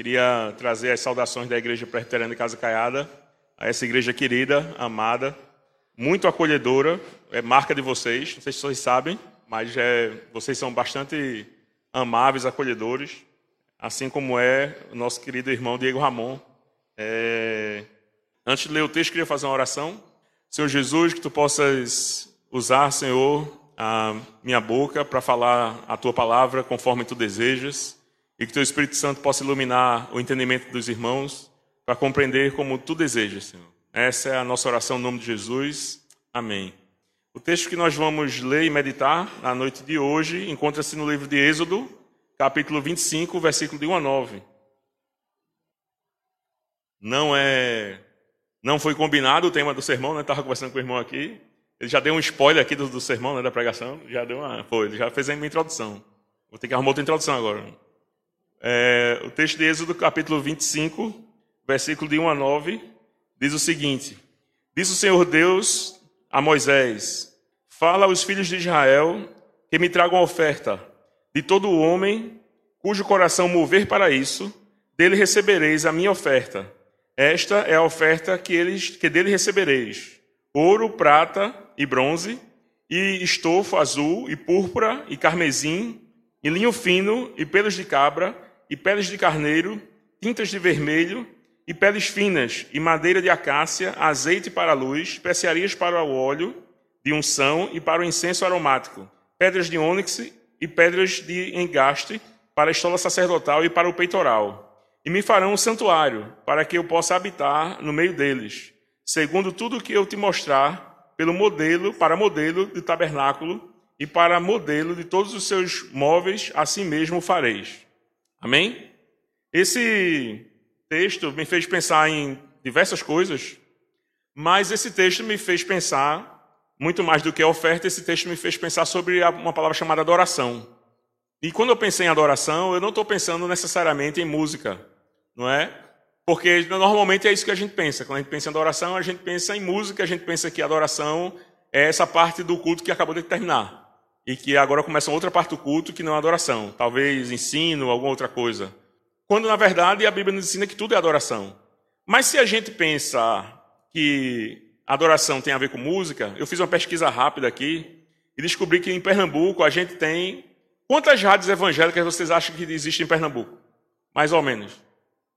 Queria trazer as saudações da Igreja Presbiteriana de Casa Caiada, a essa igreja querida, amada, muito acolhedora, é marca de vocês, não sei se vocês sabem, mas é, vocês são bastante amáveis, acolhedores, assim como é o nosso querido irmão Diego Ramon. É... Antes de ler o texto, queria fazer uma oração. Senhor Jesus, que tu possas usar, Senhor, a minha boca para falar a tua palavra conforme tu desejas e que teu Espírito Santo possa iluminar o entendimento dos irmãos para compreender como tu desejas, Senhor. Essa é a nossa oração no nome de Jesus. Amém. O texto que nós vamos ler e meditar na noite de hoje encontra-se no livro de Êxodo, capítulo 25, versículo de 1 a 9. Não é não foi combinado o tema do sermão, né? Estava conversando com o irmão aqui. Ele já deu um spoiler aqui do, do sermão, né, da pregação. Já deu uma, foi, ele já fez a minha introdução. Vou ter que arrumar outra introdução agora. É, o texto de Êxodo, capítulo 25, versículo de 1 a 9, diz o seguinte: Diz o Senhor Deus a Moisés: Fala aos filhos de Israel que me tragam oferta de todo homem cujo coração mover para isso, dele recebereis a minha oferta. Esta é a oferta que, eles, que dele recebereis: ouro, prata e bronze, e estofo azul, e púrpura, e carmesim, e linho fino, e pelos de cabra, e peles de carneiro, tintas de vermelho, e peles finas, e madeira de acácia, azeite para a luz, especiarias para o óleo de unção e para o incenso aromático, pedras de ônix e pedras de engaste para a estola sacerdotal e para o peitoral. E me farão um santuário, para que eu possa habitar no meio deles, segundo tudo o que eu te mostrar, pelo modelo, para modelo do tabernáculo e para modelo de todos os seus móveis, assim mesmo fareis. Amém? Esse texto me fez pensar em diversas coisas, mas esse texto me fez pensar, muito mais do que a oferta, esse texto me fez pensar sobre uma palavra chamada adoração. E quando eu pensei em adoração, eu não estou pensando necessariamente em música, não é? Porque normalmente é isso que a gente pensa. Quando a gente pensa em adoração, a gente pensa em música, a gente pensa que adoração é essa parte do culto que acabou de terminar e que agora começa outra parte do culto que não é adoração, talvez ensino, alguma outra coisa. Quando na verdade a Bíblia nos ensina que tudo é adoração. Mas se a gente pensa que adoração tem a ver com música, eu fiz uma pesquisa rápida aqui e descobri que em Pernambuco a gente tem quantas rádios evangélicas vocês acham que existem em Pernambuco? Mais ou menos.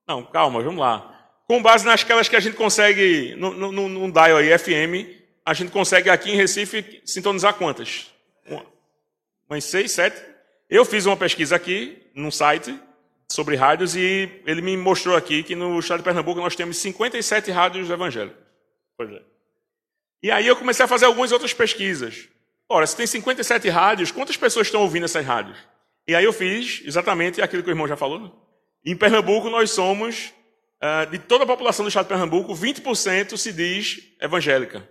Não, calma, vamos lá. Com base nasquelas que a gente consegue, no, dial aí, FM, a gente consegue aqui em Recife sintonizar quantas? Umas seis, sete. Eu fiz uma pesquisa aqui num site sobre rádios e ele me mostrou aqui que no estado de Pernambuco nós temos 57 rádios evangélicos. É. E aí eu comecei a fazer algumas outras pesquisas. Ora, se tem 57 rádios, quantas pessoas estão ouvindo essas rádios? E aí eu fiz exatamente aquilo que o irmão já falou. Em Pernambuco nós somos, uh, de toda a população do estado de Pernambuco, 20% se diz evangélica.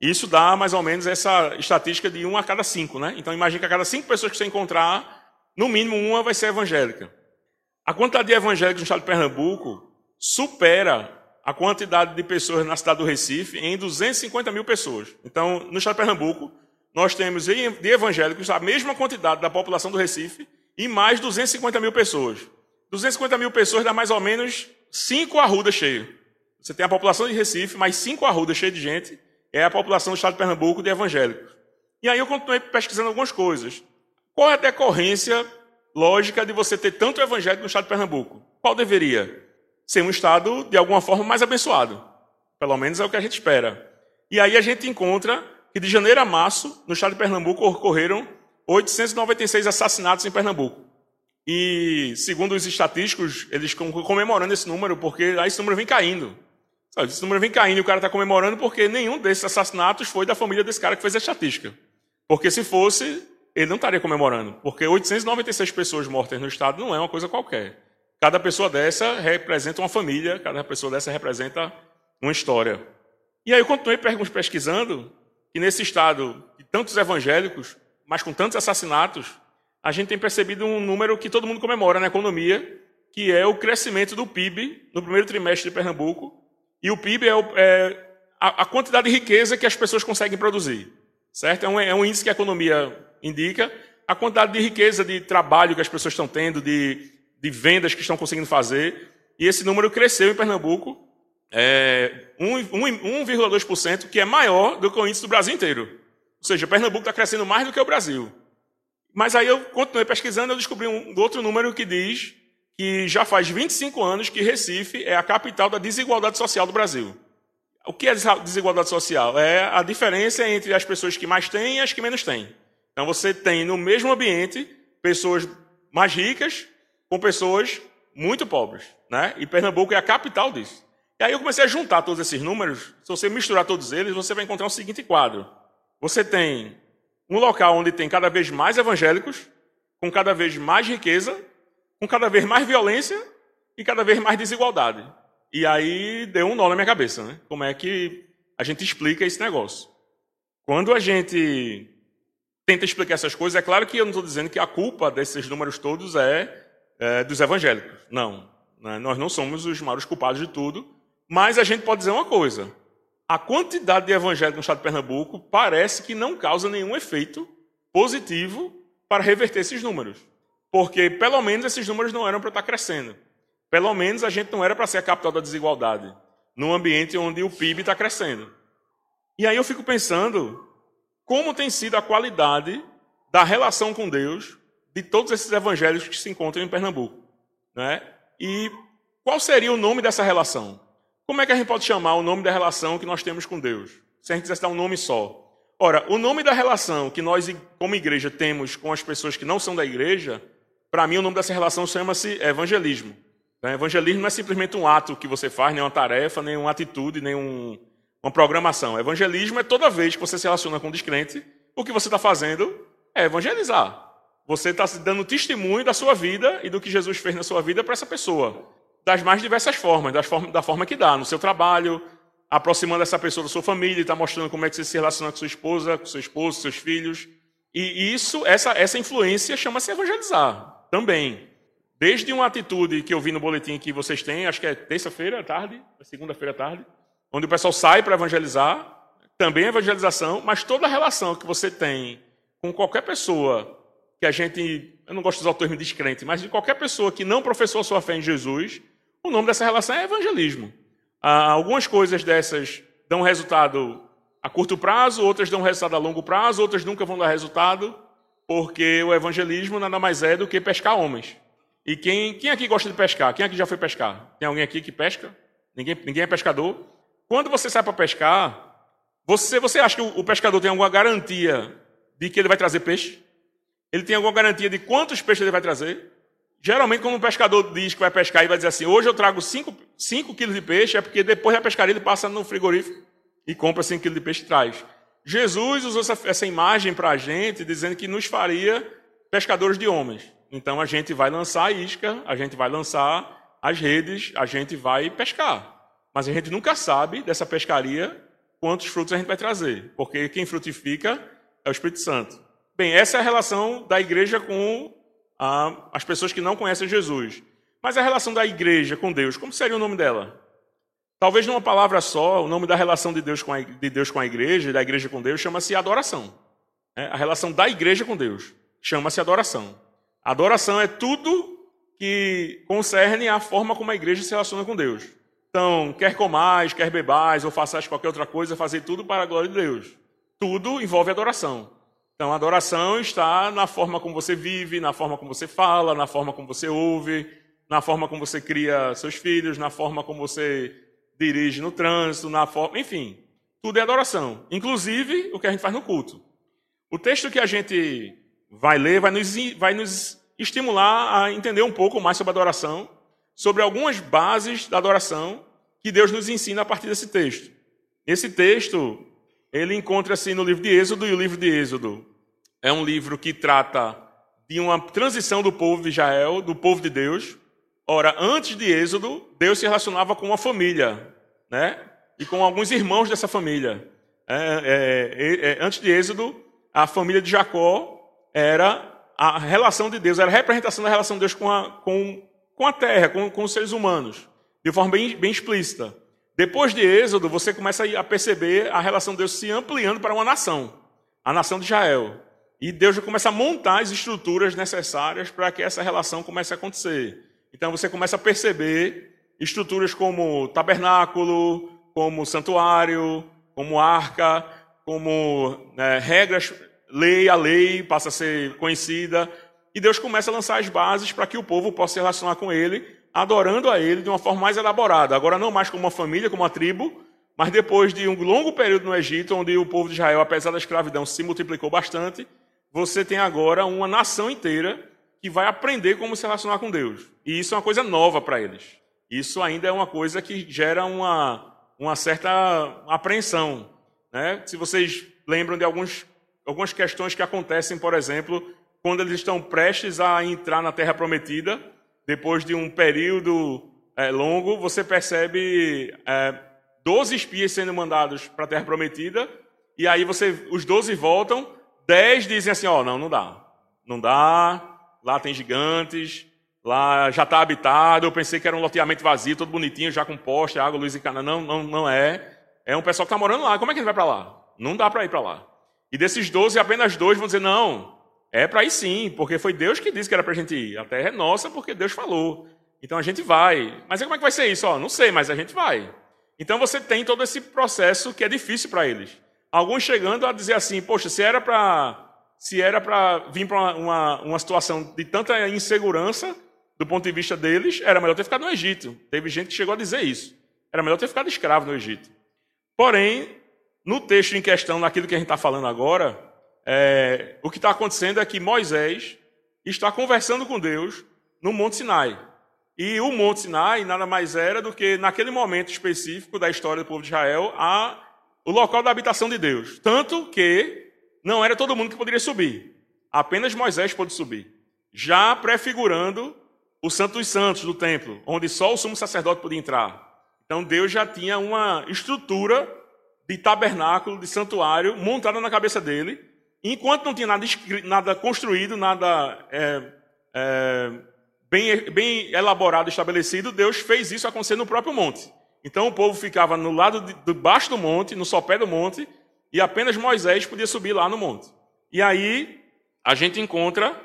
Isso dá mais ou menos essa estatística de um a cada cinco, né? Então imagine que a cada cinco pessoas que você encontrar, no mínimo uma vai ser evangélica. A quantidade de evangélicos no estado de Pernambuco supera a quantidade de pessoas na cidade do Recife em 250 mil pessoas. Então, no estado de Pernambuco, nós temos de evangélicos a mesma quantidade da população do Recife e mais 250 mil pessoas. 250 mil pessoas dá mais ou menos cinco arrudas cheias. Você tem a população de Recife, mais cinco arrudas cheias de gente, é a população do estado de Pernambuco de evangélicos. E aí eu continuei pesquisando algumas coisas. Qual é a decorrência lógica de você ter tanto evangélico no estado de Pernambuco? Qual deveria? Ser um estado, de alguma forma, mais abençoado. Pelo menos é o que a gente espera. E aí a gente encontra que de janeiro a março, no estado de Pernambuco, ocorreram 896 assassinatos em Pernambuco. E, segundo os estatísticos, eles comemorando esse número, porque aí esse número vem caindo. Esse número vem caindo e o cara está comemorando porque nenhum desses assassinatos foi da família desse cara que fez a estatística. Porque se fosse, ele não estaria comemorando. Porque 896 pessoas mortas no estado não é uma coisa qualquer. Cada pessoa dessa representa uma família, cada pessoa dessa representa uma história. E aí eu continuei pesquisando que nesse estado de tantos evangélicos, mas com tantos assassinatos, a gente tem percebido um número que todo mundo comemora na economia, que é o crescimento do PIB no primeiro trimestre de Pernambuco. E o PIB é, é a, a, quantidade de riqueza que as pessoas conseguem produzir. Certo? É um, é um índice que a economia indica. A quantidade de riqueza de trabalho que as pessoas estão tendo, de de vendas que estão conseguindo fazer, e esse número cresceu em Pernambuco é, 1,2%, que é maior do que o índice do Brasil inteiro. Ou seja, Pernambuco está crescendo mais do que o Brasil. Mas aí eu continuei pesquisando e descobri um outro número que diz que já faz 25 anos que Recife é a capital da desigualdade social do Brasil. O que é desigualdade social? É a diferença entre as pessoas que mais têm e as que menos têm. Então você tem no mesmo ambiente pessoas mais ricas com pessoas muito pobres. Né? E Pernambuco é a capital disso. E aí eu comecei a juntar todos esses números. Se você misturar todos eles, você vai encontrar o seguinte quadro. Você tem um local onde tem cada vez mais evangélicos, com cada vez mais riqueza, com cada vez mais violência e cada vez mais desigualdade. E aí deu um nó na minha cabeça, né? Como é que a gente explica esse negócio? Quando a gente tenta explicar essas coisas, é claro que eu não estou dizendo que a culpa desses números todos é é, dos evangélicos. Não. Né? Nós não somos os maiores culpados de tudo. Mas a gente pode dizer uma coisa: a quantidade de evangélicos no estado de Pernambuco parece que não causa nenhum efeito positivo para reverter esses números. Porque, pelo menos, esses números não eram para estar crescendo. Pelo menos, a gente não era para ser a capital da desigualdade, num ambiente onde o PIB está crescendo. E aí eu fico pensando como tem sido a qualidade da relação com Deus de todos esses evangelhos que se encontram em Pernambuco. Né? E qual seria o nome dessa relação? Como é que a gente pode chamar o nome da relação que nós temos com Deus? Se a gente quisesse dar um nome só. Ora, o nome da relação que nós, como igreja, temos com as pessoas que não são da igreja, para mim o nome dessa relação chama-se evangelismo. Né? Evangelismo não é simplesmente um ato que você faz, nem uma tarefa, nem uma atitude, nem um, uma programação. Evangelismo é toda vez que você se relaciona com um descrente, o que você está fazendo é evangelizar. Você está dando testemunho da sua vida e do que Jesus fez na sua vida para essa pessoa. Das mais diversas formas, das da forma que dá, no seu trabalho, aproximando essa pessoa da sua família, está mostrando como é que você se relaciona com sua esposa, com seu esposo, seus filhos. E isso, essa, essa influência chama-se evangelizar também. Desde uma atitude que eu vi no boletim que vocês têm, acho que é terça-feira à tarde, é segunda-feira à tarde, onde o pessoal sai para evangelizar, também é evangelização, mas toda a relação que você tem com qualquer pessoa que a gente, eu não gosto de usar o termo descrente, mas de qualquer pessoa que não professou sua fé em Jesus, o nome dessa relação é evangelismo. Ah, algumas coisas dessas dão resultado a curto prazo, outras dão resultado a longo prazo, outras nunca vão dar resultado, porque o evangelismo nada mais é do que pescar homens. E quem, quem aqui gosta de pescar? Quem aqui já foi pescar? Tem alguém aqui que pesca? Ninguém, ninguém é pescador? Quando você sai para pescar, você, você acha que o, pescador tem alguma garantia de que ele vai trazer peixe? Ele tem alguma garantia de quantos peixes ele vai trazer? Geralmente, quando um pescador diz que vai pescar e vai dizer assim, hoje eu trago 5 quilos de peixe, é porque depois da pescaria ele passa no frigorífico e compra 5 quilos de peixe e traz. Jesus usou essa, imagem para a gente, dizendo que nos faria pescadores de homens. Então a gente vai lançar a isca, a gente vai lançar as redes, a gente vai pescar. Mas a gente nunca sabe dessa pescaria quantos frutos a gente vai trazer, porque quem frutifica é o Espírito Santo. Bem, essa é a relação da igreja com ah, as pessoas que não conhecem Jesus. Mas a relação da igreja com Deus, como seria o nome dela? Talvez numa palavra só, o nome da relação de Deus com a, de Deus com a igreja, da igreja com Deus, chama-se adoração. É, a relação da igreja com Deus chama-se adoração. Adoração é tudo que concerne a forma como a igreja se relaciona com Deus. Então, quer comais, quer bebais, ou façais qualquer outra coisa, fazer tudo para a glória de Deus. Tudo envolve adoração. Então, a adoração está na forma como você vive, na forma como você fala, na forma como você ouve, na forma como você cria seus filhos, na forma como você dirige no trânsito, na forma, enfim, tudo é adoração, inclusive o que a gente faz no culto. O texto que a gente vai ler vai nos, vai nos estimular a entender um pouco mais sobre adoração, sobre algumas bases da adoração que Deus nos ensina a partir desse texto. Esse texto ele encontra-se no livro de Êxodo, e o livro de Êxodo é um livro que trata de uma transição do povo de Israel, do povo de Deus, Ora, antes de Êxodo, Deus se relacionava com uma família, né? E com alguns irmãos dessa família. É, é, é, antes de Êxodo, a família de Jacó era a relação de Deus, era a representação da relação de Deus com a, com, com a terra, com, com os seres humanos, de forma bem, bem explícita. Depois de Êxodo, você começa a perceber a relação de Deus se ampliando para uma nação, a nação de Israel. E Deus já começa a montar as estruturas necessárias para que essa relação comece a acontecer. Então você começa a perceber estruturas como tabernáculo, como santuário, como arca, como né, regras, lei, a lei passa a ser conhecida. E Deus começa a lançar as bases para que o povo possa se relacionar com Ele adorando a ele de uma forma mais elaborada. Agora, não mais como uma família, como uma tribo, mas depois de um longo período no Egito, onde o povo de Israel, apesar da escravidão, se multiplicou bastante, você tem agora uma nação inteira que vai aprender como se relacionar com Deus. E isso é uma coisa nova para eles. Isso ainda é uma coisa que gera uma, uma certa apreensão. Né? Se vocês lembram de alguns, algumas questões que acontecem, por exemplo, quando eles estão prestes a entrar na Terra Prometida, depois de um período é, longo, você percebe é, 12 espias sendo mandados para a Terra Prometida, e aí você, os 12 voltam, 10 dizem assim, ó, oh, não, não dá. Não dá, lá tem gigantes, lá já está habitado, eu pensei que era um loteamento vazio, todo bonitinho, já com poste, água, luz e cana. Não, não, não é. É um pessoal que está morando lá. Como é que gente vai para lá? Não dá para ir para lá. E desses 12, apenas dois vão dizer, não, é para ir sim, porque foi Deus que disse que era para a gente ir. A terra é nossa porque Deus falou. Então a gente vai. Mas como é que vai ser isso? Ó, não sei, mas a gente vai. Então você tem todo esse processo que é difícil para eles. Alguns chegando a dizer assim, poxa, se era para se era para vir para uma, uma, situação de tanta insegurança do ponto de vista deles, era melhor ter ficado no Egito. Teve gente que chegou a dizer isso. Era melhor ter ficado escravo no Egito. Porém, no texto em questão, naquilo que a gente está falando agora, é, o que está acontecendo é que Moisés está conversando com Deus no Monte Sinai. E o Monte Sinai nada mais era do que, naquele momento específico da história do povo de Israel, a, o local da habitação de Deus. Tanto que não era todo mundo que poderia subir. Apenas Moisés pôde subir. Já prefigurando o Santo dos Santos do templo, onde só o sumo sacerdote podia entrar. Então Deus já tinha uma estrutura de tabernáculo, de santuário, montada na cabeça dele, Enquanto não tinha nada, nada construído, nada é, é, bem, bem elaborado, estabelecido, Deus fez isso acontecer no próprio monte. Então o povo ficava no lado de, de baixo do monte, no sopé do monte, e apenas Moisés podia subir lá no monte. E aí a gente encontra,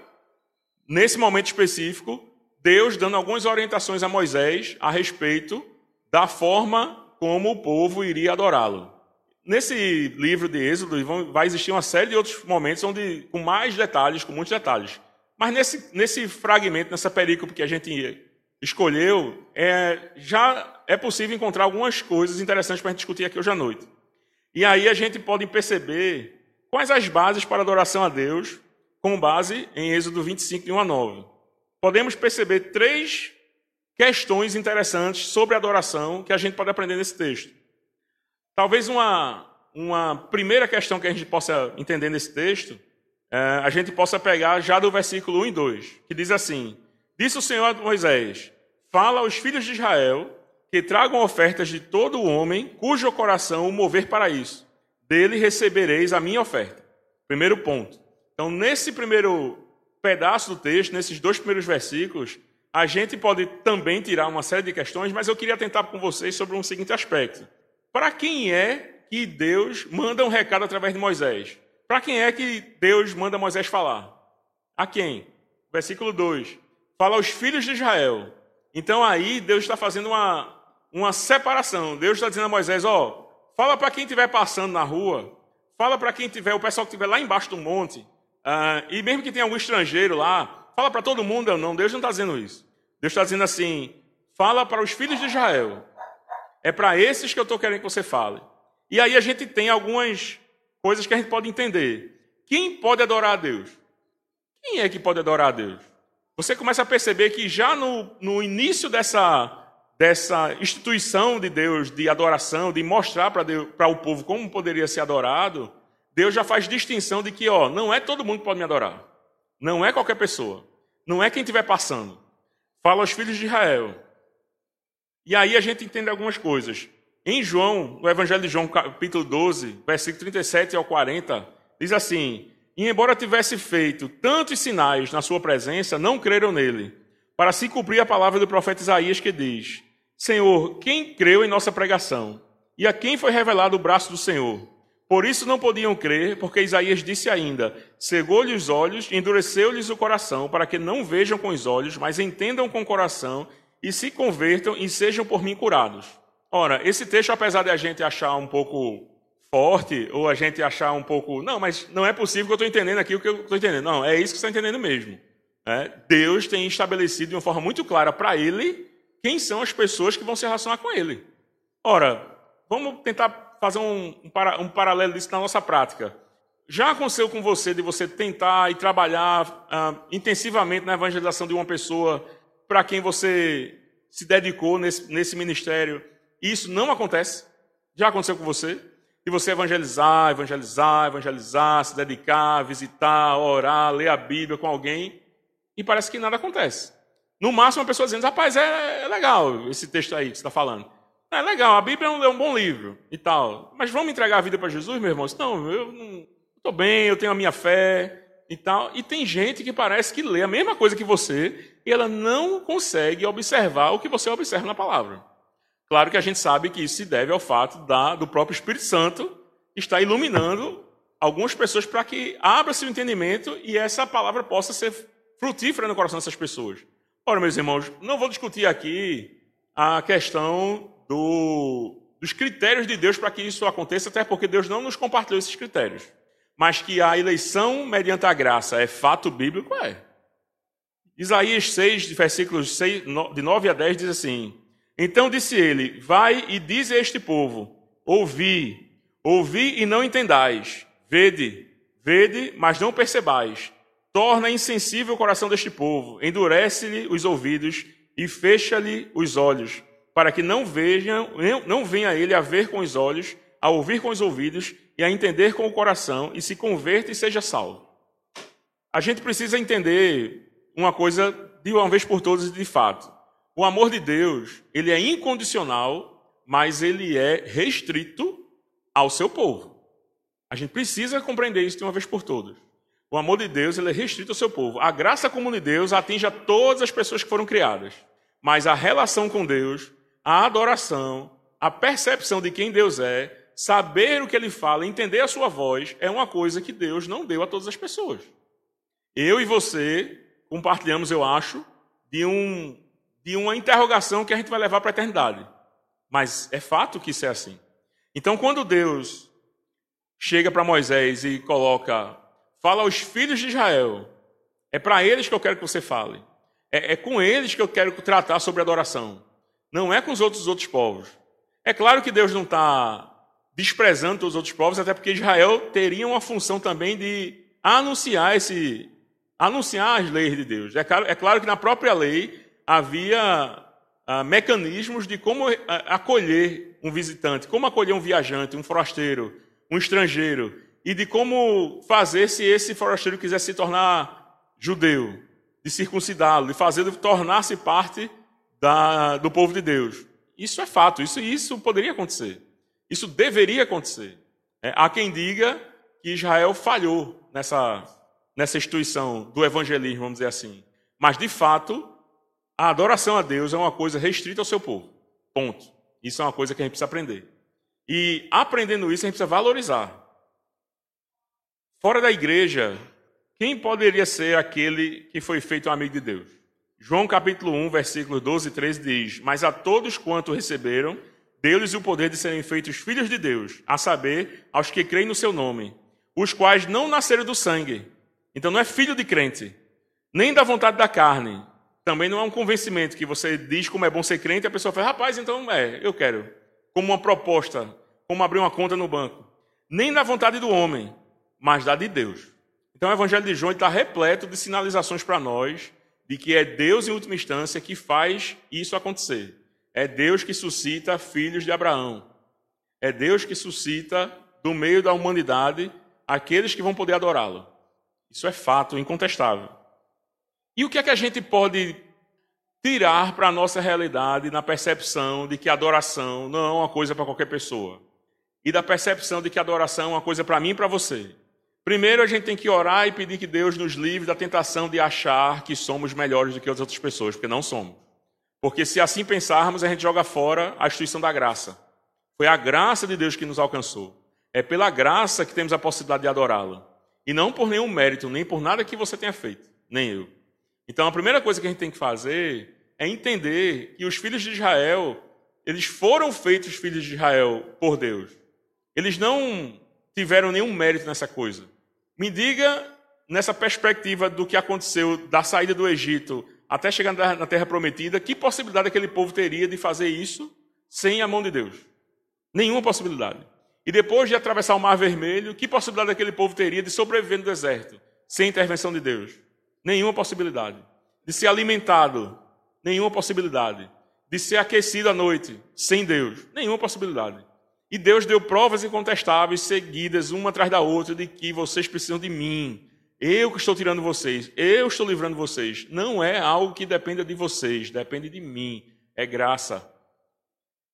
nesse momento específico, Deus dando algumas orientações a Moisés a respeito da forma como o povo iria adorá-lo. Nesse livro de Êxodo vai existir uma série de outros momentos onde, com mais detalhes, com muitos detalhes. Mas nesse, nesse fragmento, nessa perícope que a gente escolheu, é, já é possível encontrar algumas coisas interessantes para a gente discutir aqui hoje à noite. E aí a gente pode perceber quais as bases para adoração a Deus, com base em Êxodo 25, de 1 a 9. Podemos perceber três questões interessantes sobre adoração que a gente pode aprender nesse texto. Talvez uma, uma primeira questão que a gente possa entender nesse texto, é, a gente possa pegar já do versículo 1 e 2, que diz assim: Disse o Senhor a Moisés: Fala aos filhos de Israel que tragam ofertas de todo o homem cujo coração o mover para isso. Dele recebereis a minha oferta. Primeiro ponto. Então, nesse primeiro pedaço do texto, nesses dois primeiros versículos, a gente pode também tirar uma série de questões, mas eu queria tentar com vocês sobre um seguinte aspecto. Para quem é que Deus manda um recado através de Moisés? Para quem é que Deus manda Moisés falar? A quem? Versículo 2. Fala aos filhos de Israel. Então aí Deus está fazendo uma, uma separação. Deus está dizendo a Moisés: ó, fala para quem estiver passando na rua, fala para quem tiver, o pessoal que estiver lá embaixo do monte, uh, e mesmo que tenha algum estrangeiro lá, fala para todo mundo. Não, Deus não está dizendo isso. Deus está dizendo assim: fala para os filhos de Israel. É para esses que eu estou querendo que você fale. E aí a gente tem algumas coisas que a gente pode entender. Quem pode adorar a Deus? Quem é que pode adorar a Deus? Você começa a perceber que já no, no início dessa, dessa instituição de Deus, de adoração, de mostrar para o povo como poderia ser adorado, Deus já faz distinção de que, ó, não é todo mundo que pode me adorar. Não é qualquer pessoa. Não é quem estiver passando. fala aos filhos de Israel. E aí a gente entende algumas coisas. Em João, no Evangelho de João, capítulo 12, versículo 37 ao 40, diz assim: E embora tivesse feito tantos sinais na sua presença, não creram nele, para se cumprir a palavra do profeta Isaías que diz: Senhor, quem creu em nossa pregação? E a quem foi revelado o braço do Senhor? Por isso não podiam crer, porque Isaías disse ainda: Cegou-lhe os olhos, endureceu-lhes o coração, para que não vejam com os olhos, mas entendam com o coração, e se convertam e sejam por mim curados. Ora, esse texto, apesar de a gente achar um pouco forte, ou a gente achar um pouco, não, mas não é possível que eu estou entendendo aqui o que eu estou entendendo. Não, é isso que você está entendendo mesmo. É, Deus tem estabelecido de uma forma muito clara para ele quem são as pessoas que vão se relacionar com ele. Ora, vamos tentar fazer um, um, para, um paralelo disso na nossa prática. Já aconteceu com você de você tentar e trabalhar ah, intensivamente na evangelização de uma pessoa para quem você se dedicou nesse, nesse ministério isso não acontece. Já aconteceu com você? E você evangelizar, evangelizar, evangelizar, se dedicar, visitar, orar, ler a Bíblia com alguém, e parece que nada acontece. No máximo, uma pessoa dizendo: rapaz, é, é legal esse texto aí que você está falando. É legal, a Bíblia é um, é um, bom livro e tal. Mas vamos entregar a vida para Jesus, meu irmão? Não, eu estou bem, eu tenho a minha fé e tal. E tem gente que parece que lê a mesma coisa que você e ela não consegue observar o que você observa na palavra. Claro que a gente sabe que isso se deve ao fato da, do próprio Espírito Santo estar iluminando algumas pessoas para que abra-se o entendimento e essa palavra possa ser frutífera no coração dessas pessoas. Ora, meus irmãos, não vou discutir aqui a questão do, dos critérios de Deus para que isso aconteça, até porque Deus não nos compartilhou esses critérios. Mas que a eleição mediante a graça é fato bíblico, é. Isaías 6, versículos 6, de 9 a 10 diz assim: então disse ele: Vai e diz a este povo: Ouvi, ouvi e não entendais. Vede, vede, mas não percebais. Torna insensível o coração deste povo, endurece-lhe os ouvidos e fecha-lhe os olhos, para que não vejam, não venha ele a ver com os olhos, a ouvir com os ouvidos e a entender com o coração e se converta e seja salvo. A gente precisa entender uma coisa de uma vez por todas de fato. O amor de Deus, ele é incondicional, mas ele é restrito ao seu povo. A gente precisa compreender isso de uma vez por todas. O amor de Deus ele é restrito ao seu povo. A graça comum de Deus atinge a todas as pessoas que foram criadas. Mas a relação com Deus, a adoração, a percepção de quem Deus é, saber o que ele fala, entender a sua voz, é uma coisa que Deus não deu a todas as pessoas. Eu e você compartilhamos, eu acho, de um de uma interrogação que a gente vai levar para a eternidade. Mas é fato que isso é assim. Então, quando Deus chega para Moisés e coloca, fala aos filhos de Israel, é para eles que eu quero que você fale. É, é, com eles que eu quero tratar sobre adoração. Não é com os outros outros povos. É claro que Deus não está desprezando os outros povos, até porque Israel teria uma função também de anunciar esse, anunciar as leis de Deus. É claro, é claro que na própria lei havia ah, mecanismos de como ah, acolher um visitante, como acolher um viajante, um forasteiro, um estrangeiro, e de como fazer se esse forasteiro quisesse se tornar judeu, de circuncidá-lo, de fazê-lo tornar-se parte da, do povo de Deus. Isso é fato, isso, isso poderia acontecer. Isso deveria acontecer. É, há quem diga que Israel falhou nessa, nessa instituição do evangelismo, vamos dizer assim. Mas, de fato, a adoração a Deus é uma coisa restrita ao seu povo. Ponto. Isso é uma coisa que a gente precisa aprender. E aprendendo isso, a gente precisa valorizar. Fora da igreja, quem poderia ser aquele que foi feito um amigo de Deus? João capítulo 1, versículos 12 e 13 diz: Mas a todos quanto receberam, deu-lhes o poder de serem feitos filhos de Deus, a saber, aos que creem no seu nome, os quais não nasceram do sangue. Então não é filho de crente, nem da vontade da carne, também não é um convencimento que você diz como é bom ser crente e a pessoa fala, rapaz, então é, eu quero. Como uma proposta, como abrir uma conta no banco. Nem da vontade do homem, mas da de Deus. Então o Evangelho de João está repleto de sinalizações para nós de que é Deus, em última instância, que faz isso acontecer. É Deus que suscita filhos de Abraão. É Deus que suscita, do meio da humanidade, aqueles que vão poder adorá-lo. Isso é fato incontestável. E o que é que a gente pode tirar para a nossa realidade na percepção de que adoração não é uma coisa para qualquer pessoa. E da percepção de que adoração é uma coisa para mim e para você. Primeiro, a gente tem que orar e pedir que Deus nos livre da tentação de achar que somos melhores do que as outras pessoas, porque não somos. Porque se assim pensarmos, a gente joga fora a instituição da graça. Foi a graça de Deus que nos alcançou. É pela graça que temos a possibilidade de adorá-la. E não por nenhum mérito, nem por nada que você tenha feito, nem eu. Então a primeira coisa que a gente tem que fazer é entender que os filhos de Israel, eles foram feitos filhos de Israel por Deus. Eles não tiveram nenhum mérito nessa coisa. Me diga, nessa perspectiva do que aconteceu da saída do Egito até chegar na Terra Prometida, que possibilidade aquele povo teria de fazer isso sem a mão de Deus? Nenhuma possibilidade. E depois de atravessar o Mar Vermelho, que possibilidade aquele povo teria de sobreviver no deserto sem intervenção de Deus? Nenhuma possibilidade. De ser alimentado? Nenhuma possibilidade. De ser aquecido à noite? Sem Deus? Nenhuma possibilidade. E Deus deu provas incontestáveis, seguidas, uma atrás da outra, de que vocês precisam de mim. Eu que estou tirando vocês, eu estou livrando vocês. Não é algo que dependa de vocês, depende de mim. É graça.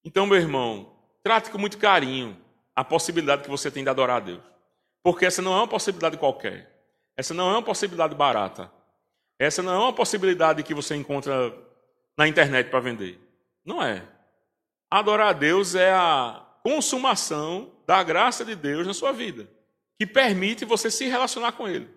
Então, meu irmão, trate com muito carinho a possibilidade que você tem de adorar a Deus. Porque essa não é uma possibilidade qualquer. Essa não é uma possibilidade barata. Essa não é uma possibilidade que você encontra na internet para vender. Não é. Adorar a Deus é a consumação da graça de Deus na sua vida, que permite você se relacionar com Ele.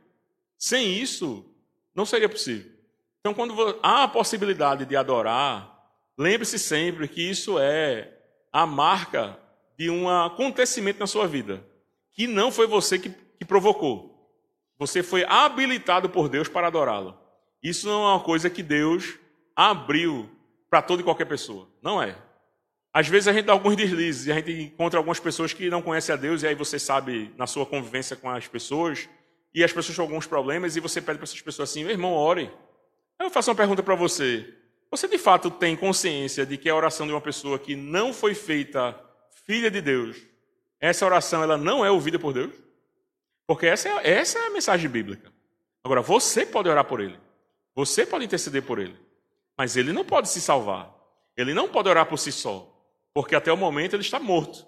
Sem isso, não seria possível. Então, quando há a possibilidade de adorar, lembre-se sempre que isso é a marca de um acontecimento na sua vida, que não foi você que, que provocou. Você foi habilitado por Deus para adorá-lo. Isso não é uma coisa que Deus abriu para toda e qualquer pessoa. Não é. Às vezes a gente dá alguns deslizes e a gente encontra algumas pessoas que não conhecem a Deus e aí você sabe na sua convivência com as pessoas e as pessoas têm alguns problemas e você pede para essas pessoas assim, meu irmão, ore. Eu faço uma pergunta para você. Você de fato tem consciência de que a oração de uma pessoa que não foi feita filha de Deus, essa oração ela não é ouvida por Deus? Porque essa é, essa é a mensagem bíblica. Agora, você pode orar por ele. Você pode interceder por ele. Mas ele não pode se salvar. Ele não pode orar por si só porque até o momento ele está morto.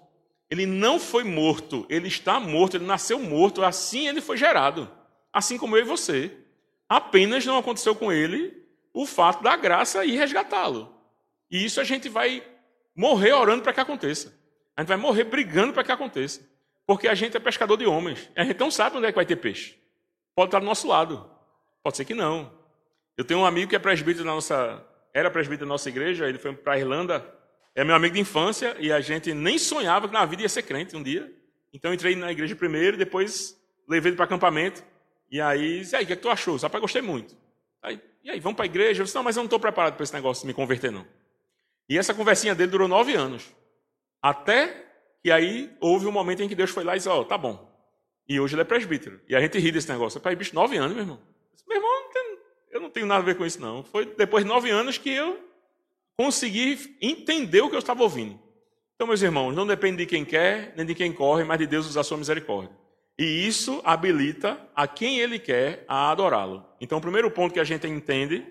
Ele não foi morto, ele está morto, ele nasceu morto, assim ele foi gerado, assim como eu e você. Apenas não aconteceu com ele o fato da graça ir resgatá-lo. E isso a gente vai morrer orando para que aconteça. A gente vai morrer brigando para que aconteça. Porque a gente é pescador de homens. A gente não sabe onde é que vai ter peixe. Pode estar do nosso lado. Pode ser que não. Eu tenho um amigo que é presbítero da nossa. Era presbítero da nossa igreja, ele foi para a Irlanda é meu amigo de infância e a gente nem sonhava que na vida ia ser crente um dia. Então eu entrei na igreja primeiro, depois levei ele para acampamento. E aí, e aí, o que, é que tu achou? Só para gostei muito. Aí, e aí, vamos para a igreja? Eu disse, não, mas eu não estou preparado para esse negócio de me converter, não. E essa conversinha dele durou nove anos. Até que aí houve um momento em que Deus foi lá e disse, ó, oh, tá bom. E hoje ele é presbítero. E a gente ri desse negócio. Pai, bicho, nove anos, meu irmão. Eu disse, meu irmão, eu não tenho nada a ver com isso, não. Foi depois de nove anos que eu conseguir entender o que eu estava ouvindo. Então, meus irmãos, não depende de quem quer, nem de quem corre, mas de Deus usar sua misericórdia. E isso habilita a quem ele quer a adorá-lo. Então, o primeiro ponto que a gente entende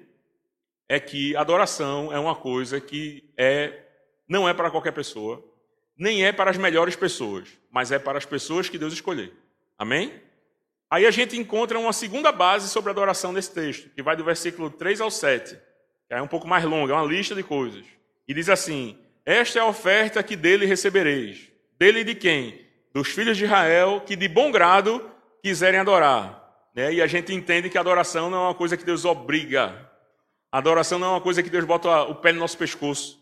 é que adoração é uma coisa que é não é para qualquer pessoa, nem é para as melhores pessoas, mas é para as pessoas que Deus escolher. Amém? Aí a gente encontra uma segunda base sobre adoração nesse texto, que vai do versículo 3 ao 7 é um pouco mais longa, é uma lista de coisas. E diz assim: Esta é a oferta que dele recebereis. Dele de quem? Dos filhos de Israel que de bom grado quiserem adorar. Né? E a gente entende que adoração não é uma coisa que Deus obriga. Adoração não é uma coisa que Deus bota o pé no nosso pescoço.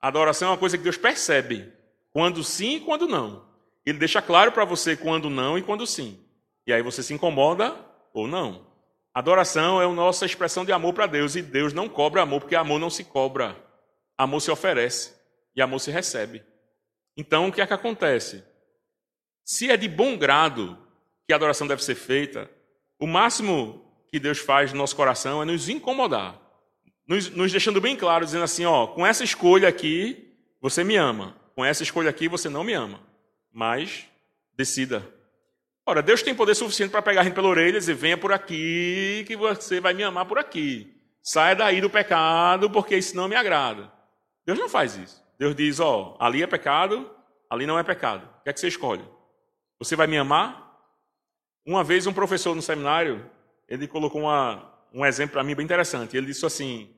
Adoração é uma coisa que Deus percebe. Quando sim e quando não. Ele deixa claro para você quando não e quando sim. E aí você se incomoda ou não. Adoração é a nossa expressão de amor para Deus e Deus não cobra amor, porque amor não se cobra. Amor se oferece e amor se recebe. Então, o que é que acontece? Se é de bom grado que a adoração deve ser feita, o máximo que Deus faz no nosso coração é nos incomodar, nos, nos deixando bem claro, dizendo assim: ó, com essa escolha aqui você me ama, com essa escolha aqui você não me ama, mas decida. Ora, Deus tem poder suficiente para pegar a gente pela orelha e dizer: venha por aqui, que você vai me amar por aqui. saia daí do pecado, porque isso não me agrada. Deus não faz isso. Deus diz: ó, ali é pecado, ali não é pecado. O que é que você escolhe? Você vai me amar? Uma vez um professor no seminário, ele colocou uma, um exemplo para mim bem interessante. Ele disse assim: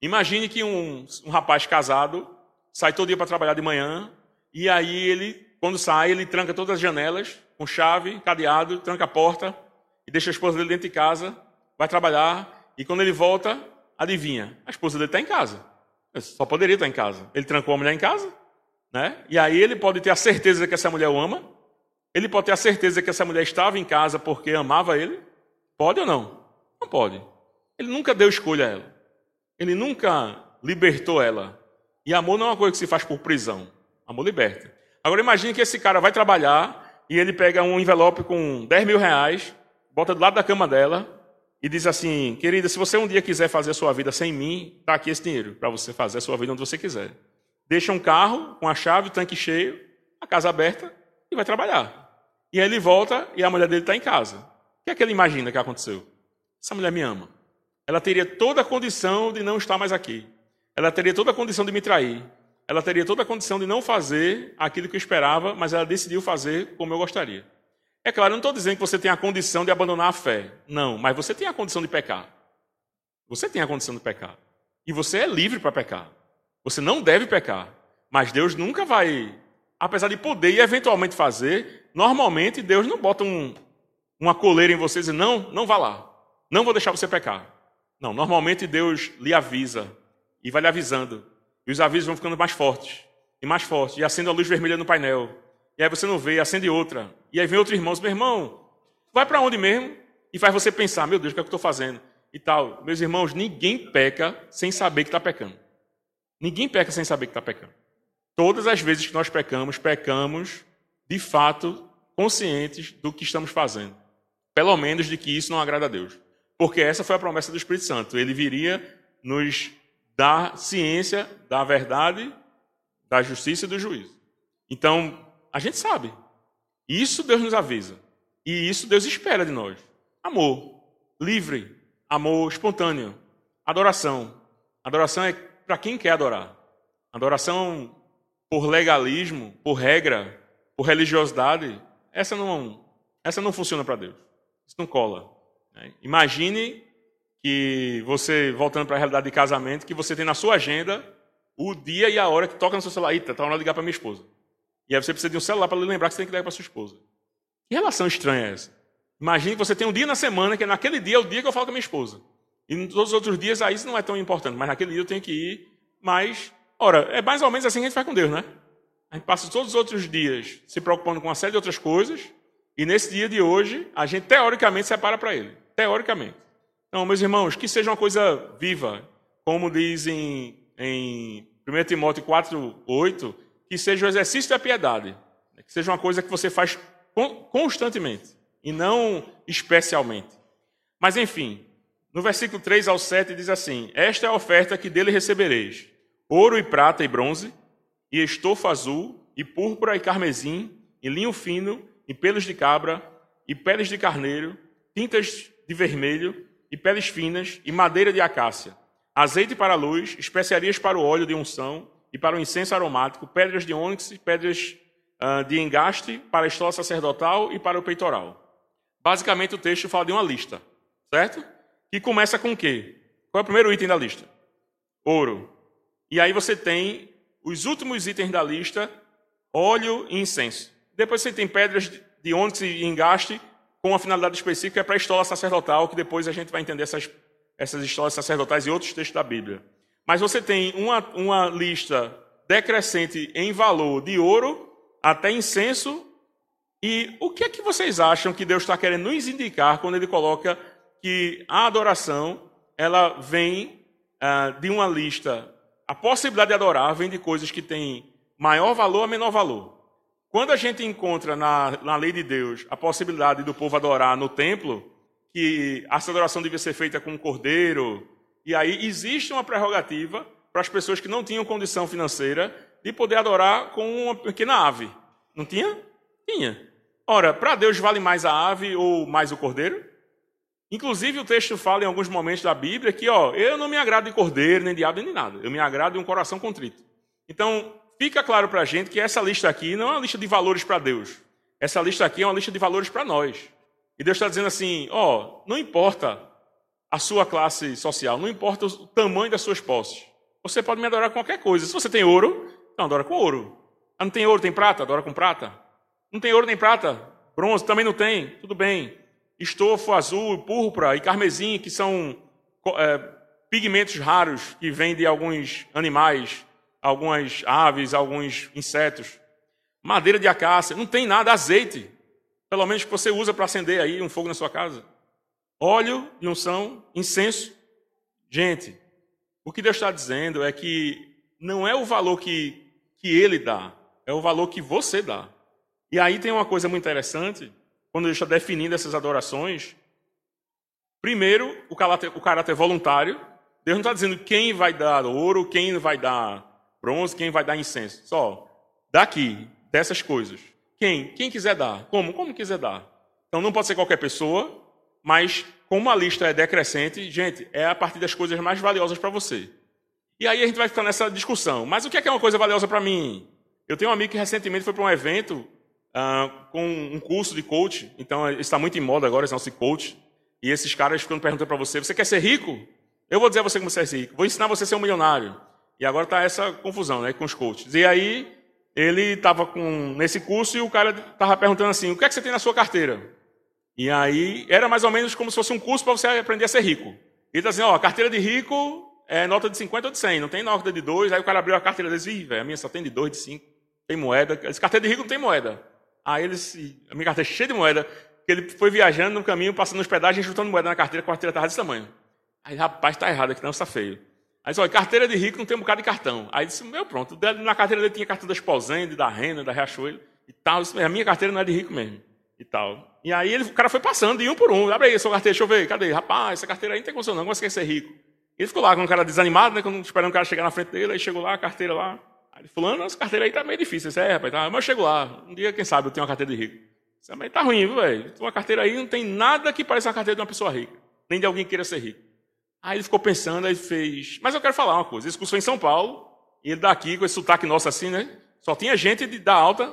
Imagine que um, um rapaz casado sai todo dia para trabalhar de manhã e aí ele, quando sai, ele tranca todas as janelas com chave, cadeado, tranca a porta e deixa a esposa dele dentro de casa, vai trabalhar e quando ele volta, adivinha, a esposa dele está em casa. Só poderia estar em casa. Ele trancou a mulher em casa, né? E aí ele pode ter a certeza que essa mulher o ama. Ele pode ter a certeza que essa mulher estava em casa porque amava ele. Pode ou não? Não pode. Ele nunca deu escolha a ela. Ele nunca libertou ela. E amor não é uma coisa que se faz por prisão. Amor liberta. Agora imagine que esse cara vai trabalhar e ele pega um envelope com 10 mil reais, bota do lado da cama dela e diz assim: Querida, se você um dia quiser fazer a sua vida sem mim, está aqui esse dinheiro para você fazer a sua vida onde você quiser. Deixa um carro com a chave, o tanque cheio, a casa aberta e vai trabalhar. E aí ele volta e a mulher dele está em casa. O que é que ele imagina que aconteceu? Essa mulher me ama ela teria toda a condição de não estar mais aqui. Ela teria toda a condição de me trair. Ela teria toda a condição de não fazer aquilo que eu esperava, mas ela decidiu fazer como eu gostaria. É claro, eu não estou dizendo que você tem a condição de abandonar a fé. Não, mas você tem a condição de pecar. Você tem a condição de pecar. E você é livre para pecar. Você não deve pecar. Mas Deus nunca vai, apesar de poder e eventualmente fazer, normalmente Deus não bota um, uma coleira em você e diz: não, não vá lá. Não vou deixar você pecar. Não, normalmente Deus lhe avisa e vai lhe avisando. E os avisos vão ficando mais fortes e mais fortes. E acende a luz vermelha no painel. E aí você não vê, acende outra. E aí vem outro irmão, meu irmão, vai para onde mesmo? E faz você pensar, meu Deus, o que é que eu estou fazendo? E tal. Meus irmãos, ninguém peca sem saber que está pecando. Ninguém peca sem saber que está pecando. Todas as vezes que nós pecamos, pecamos de fato conscientes do que estamos fazendo. Pelo menos de que isso não agrada a Deus. Porque essa foi a promessa do Espírito Santo. Ele viria nos dar ciência da verdade, da justiça e do juízo. Então, a gente sabe. Isso Deus nos avisa. E isso Deus espera de nós. Amor livre, amor espontâneo, adoração. Adoração é para quem quer adorar. Adoração por legalismo, por regra, por religiosidade, essa não, essa não funciona para Deus. Isso não cola. Né? Imagine que você, voltando para a realidade de casamento, que você tem na sua agenda o dia e a hora que toca no seu celular. Eita, está na hora de ligar para minha esposa. E aí você precisa de um celular para lembrar que você tem que ligar para sua esposa. Que relação estranha é essa? Imagine que você tem um dia na semana, que naquele dia é o dia que eu falo com a minha esposa. E nos todos os outros dias, aí isso não é tão importante, mas naquele dia eu tenho que ir. Mas, ora, é mais ou menos assim que a gente faz com Deus, né? A gente passa todos os outros dias se preocupando com uma série de outras coisas, e nesse dia de hoje, a gente teoricamente separa para Ele teoricamente. Então, meus irmãos, que seja uma coisa viva, como diz em, em 1 Timóteo 4, 8, que seja o exercício da piedade, né? que seja uma coisa que você faz constantemente e não especialmente. Mas, enfim, no versículo 3 ao 7 diz assim: Esta é a oferta que dele recebereis: ouro e prata e bronze, e estofa azul, e púrpura e carmesim, e linho fino, e pelos de cabra, e peles de carneiro, tintas de vermelho e peles finas e madeira de acácia, azeite para a luz, especiarias para o óleo de unção e para o incenso aromático, pedras de ônix pedras uh, de engaste para a estola sacerdotal e para o peitoral. Basicamente, o texto fala de uma lista, certo? Que começa com o quê? Qual é o primeiro item da lista? Ouro. E aí você tem os últimos itens da lista, óleo e incenso. Depois você tem pedras de ônix e engaste com uma finalidade específica é para a estola sacerdotal, que depois a gente vai entender essas, essas histórias sacerdotais e outros textos da Bíblia. Mas você tem uma, uma lista decrescente em valor de ouro até incenso. E o que é que vocês acham que Deus está querendo nos indicar quando Ele coloca que a adoração ela vem uh, de uma lista, a possibilidade de adorar vem de coisas que têm maior valor a menor valor. Quando a gente encontra na, na lei de Deus a possibilidade do povo adorar no templo, que essa adoração devia ser feita com um cordeiro, e aí existe uma prerrogativa para as pessoas que não tinham condição financeira de poder adorar com uma pequena ave. Não tinha? Tinha. Ora, para Deus vale mais a ave ou mais o cordeiro? Inclusive, o texto fala em alguns momentos da Bíblia que, ó, eu não me agrado de cordeiro, nem de ave, nem nada. Eu me agrado de um coração contrito. Então, fica claro para a gente que essa lista aqui não é uma lista de valores para Deus. Essa lista aqui é uma lista de valores para nós. E Deus está dizendo assim: ó, não importa a sua classe social, não importa o tamanho das suas posses. Você pode me adorar com qualquer coisa. Se você tem ouro, então adora com ouro. Ah, não tem ouro, tem prata? Adora com prata. Não tem ouro nem prata? Bronze também não tem? Tudo bem. Estofo azul, púrpura e carmesim, que são é, pigmentos raros que vêm de alguns animais, algumas aves, alguns insetos. Madeira de acácia, não tem nada, azeite. Pelo menos que você usa para acender aí um fogo na sua casa. Óleo de unção, incenso. Gente, o que Deus está dizendo é que não é o valor que, que Ele dá, é o valor que você dá. E aí tem uma coisa muito interessante, quando Deus está definindo essas adorações. Primeiro, o caráter, o caráter voluntário. Deus não está dizendo quem vai dar ouro, quem vai dar bronze, quem vai dar incenso. Só, daqui, dessas coisas. Quem? Quem quiser dar. Como? Como quiser dar. Então não pode ser qualquer pessoa, mas como a lista é decrescente, gente, é a partir das coisas mais valiosas para você. E aí a gente vai ficar nessa discussão. Mas o que é, que é uma coisa valiosa para mim? Eu tenho um amigo que recentemente foi para um evento uh, com um curso de coach. Então, está muito em moda agora esse nosso coach. E esses caras ficam perguntando para você: você quer ser rico? Eu vou dizer a você como ser rico. Vou ensinar você a ser um milionário. E agora está essa confusão né, com os coaches. E aí, ele estava nesse curso e o cara estava perguntando assim: o que é que você tem na sua carteira? E aí, era mais ou menos como se fosse um curso para você aprender a ser rico. E ele está assim: ó, carteira de rico é nota de 50 ou de 100, não tem nota de 2. Aí o cara abriu a carteira e disse, a minha só tem de 2, de 5, tem moeda. Esse carteira de rico não tem moeda. Aí ele disse, a minha carteira é cheia de moeda, que ele foi viajando no caminho, passando hospedagem, juntando moeda na carteira, a carteira estava desse tamanho. Aí, rapaz, está errado aqui, não, está feio. Aí disse, olha, carteira de rico não tem um bocado de cartão. Aí disse, meu, pronto, na carteira dele tinha cartão da Esposende, da Renda, da Riachuelo e tal. Disse, a minha carteira não é de rico mesmo. E tal. E aí ele, o cara foi passando de um por um. Abre aí sua carteira, deixa eu ver. Cadê? Rapaz, essa carteira aí não tem condição não. Como você quer ser rico? Ele ficou lá com um cara desanimado, né, esperando o cara chegar na frente dele, aí chegou lá, a carteira lá. Aí ele fulano, essa carteira aí tá meio difícil. Disse, é, rapaz, tá, mas eu chego lá. Um dia, quem sabe, eu tenho uma carteira de rico. Disse, mas tá ruim, viu, velho? Uma carteira aí não tem nada que pareça uma carteira de uma pessoa rica. Nem de alguém que queira ser rico. Aí ele ficou pensando, aí fez... Mas eu quero falar uma coisa. Esse curso foi em São Paulo, e ele daqui, com esse sotaque nosso assim, né? Só tinha gente de, da alta.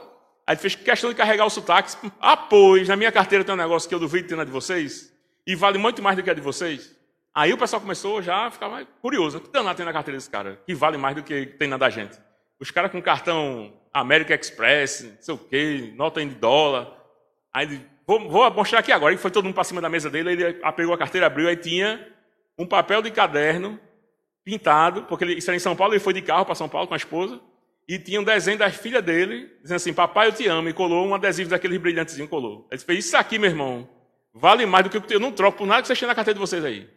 Aí ele fez questão de carregar o sotaque. Ah, pois, na minha carteira tem um negócio que eu duvido ter na de vocês. E vale muito mais do que a de vocês. Aí o pessoal começou já a ficar curioso. O que danado tem na carteira desse cara? Que vale mais do que tem na da gente. Os caras com cartão American Express, não sei o quê, nota em dólar. Aí ele, vou, vou mostrar aqui agora. Aí foi todo mundo para cima da mesa dele, ele pegou a carteira, abriu, aí tinha um papel de caderno pintado, porque ele, isso era em São Paulo, ele foi de carro para São Paulo com a esposa, e tinha um desenho da filha dele, dizendo assim, papai eu te amo, e colou um adesivo daqueles brilhantezinhos, colou. Ele fez, isso aqui, meu irmão, vale mais do que eu, eu não troco por nada que vocês têm na carteira de vocês aí.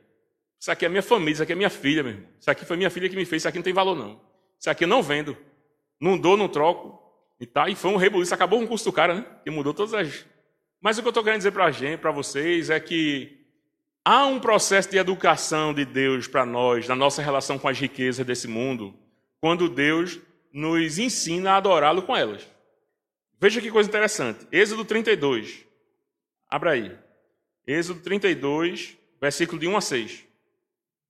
Isso aqui é minha família, isso aqui é minha filha, meu irmão. Isso aqui foi minha filha que me fez, isso aqui não tem valor, não. Isso aqui eu não vendo. Não dou, não troco. E, tá, e foi um rebuliço, acabou com o custo do cara, né? Que mudou todas as. Mas o que eu estou querendo dizer para a gente, para vocês, é que há um processo de educação de Deus para nós, na nossa relação com as riquezas desse mundo, quando Deus nos ensina a adorá-lo com elas. Veja que coisa interessante. Êxodo 32. Abra aí. Êxodo 32, versículo de 1 a 6.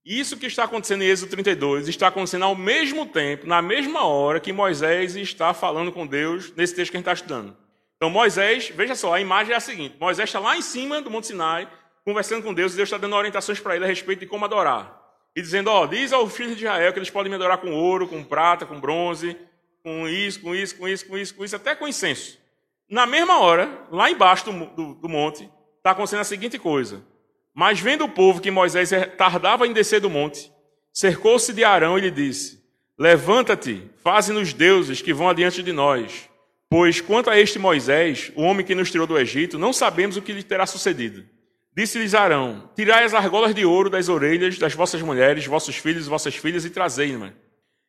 Isso que está acontecendo em Êxodo 32 está acontecendo ao mesmo tempo, na mesma hora que Moisés está falando com Deus nesse texto que a gente está estudando. Então, Moisés, veja só, a imagem é a seguinte: Moisés está lá em cima do Monte Sinai, conversando com Deus, e Deus está dando orientações para ele a respeito de como adorar. E dizendo: Ó, diz aos filhos de Israel que eles podem me adorar com ouro, com prata, com bronze, com isso, com isso, com isso, com isso, com isso, até com incenso. Na mesma hora, lá embaixo do, do, do monte, está acontecendo a seguinte coisa: mas vendo o povo que Moisés tardava em descer do monte, cercou-se de Arão e lhe disse: Levanta-te, faze-nos deuses que vão adiante de nós. Pois quanto a este Moisés, o homem que nos tirou do Egito, não sabemos o que lhe terá sucedido. Disse-lhes Arão: Tirai as argolas de ouro das orelhas das vossas mulheres, vossos filhos e vossas filhas, e trazei-me.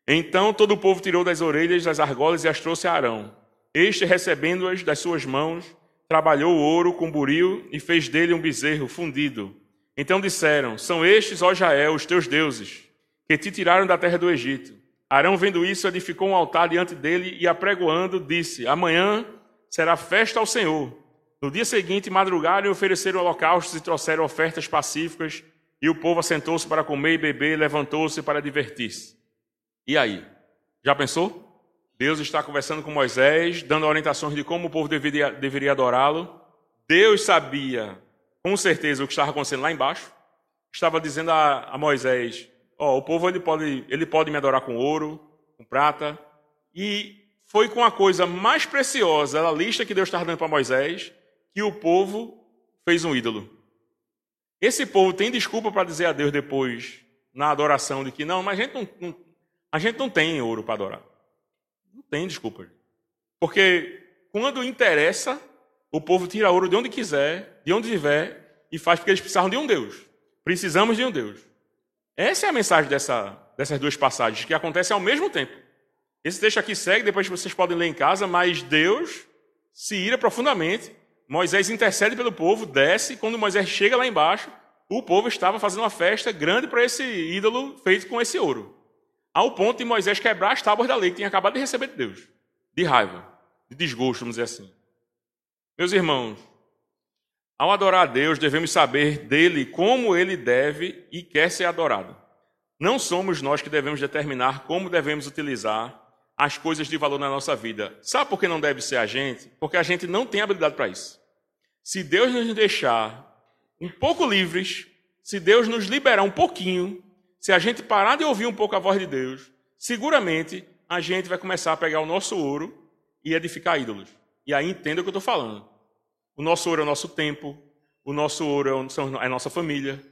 Então todo o povo tirou das orelhas das argolas e as trouxe a Arão. Este, recebendo-as das suas mãos, trabalhou o ouro com buril e fez dele um bezerro fundido. Então disseram: São estes, ó Jael, os teus deuses, que te tiraram da terra do Egito. Arão, vendo isso, edificou um altar diante dele e, apregoando, disse: Amanhã será festa ao Senhor. No dia seguinte, madrugaram e ofereceram holocaustos e trouxeram ofertas pacíficas, e o povo assentou-se para comer e beber, levantou-se para divertir-se. E aí? Já pensou? Deus está conversando com Moisés, dando orientações de como o povo deveria, deveria adorá-lo. Deus sabia com certeza o que estava acontecendo lá embaixo. Estava dizendo a, a Moisés: Ó, oh, o povo ele pode, ele pode me adorar com ouro, com prata. E foi com a coisa mais preciosa, a lista que Deus estava dando para Moisés, que o povo fez um ídolo. Esse povo tem desculpa para dizer a Deus depois, na adoração, de que não, mas a gente não, não a gente não tem ouro para adorar. Não tem desculpa. Porque quando interessa, o povo tira ouro de onde quiser, de onde tiver, e faz porque eles precisavam de um Deus. Precisamos de um Deus. Essa é a mensagem dessa, dessas duas passagens, que acontecem ao mesmo tempo. Esse texto aqui segue, depois vocês podem ler em casa, mas Deus se ira profundamente Moisés intercede pelo povo, desce, quando Moisés chega lá embaixo, o povo estava fazendo uma festa grande para esse ídolo feito com esse ouro. Ao ponto de Moisés quebrar as tábuas da lei que tinha acabado de receber de Deus. De raiva, de desgosto, vamos dizer assim. Meus irmãos, ao adorar a Deus, devemos saber dele como ele deve e quer ser adorado. Não somos nós que devemos determinar como devemos utilizar as coisas de valor na nossa vida. Sabe por que não deve ser a gente? Porque a gente não tem habilidade para isso. Se Deus nos deixar um pouco livres, se Deus nos liberar um pouquinho, se a gente parar de ouvir um pouco a voz de Deus, seguramente a gente vai começar a pegar o nosso ouro e edificar ídolos. E aí entenda o que eu estou falando. O nosso ouro é o nosso tempo, o nosso ouro é a nossa família,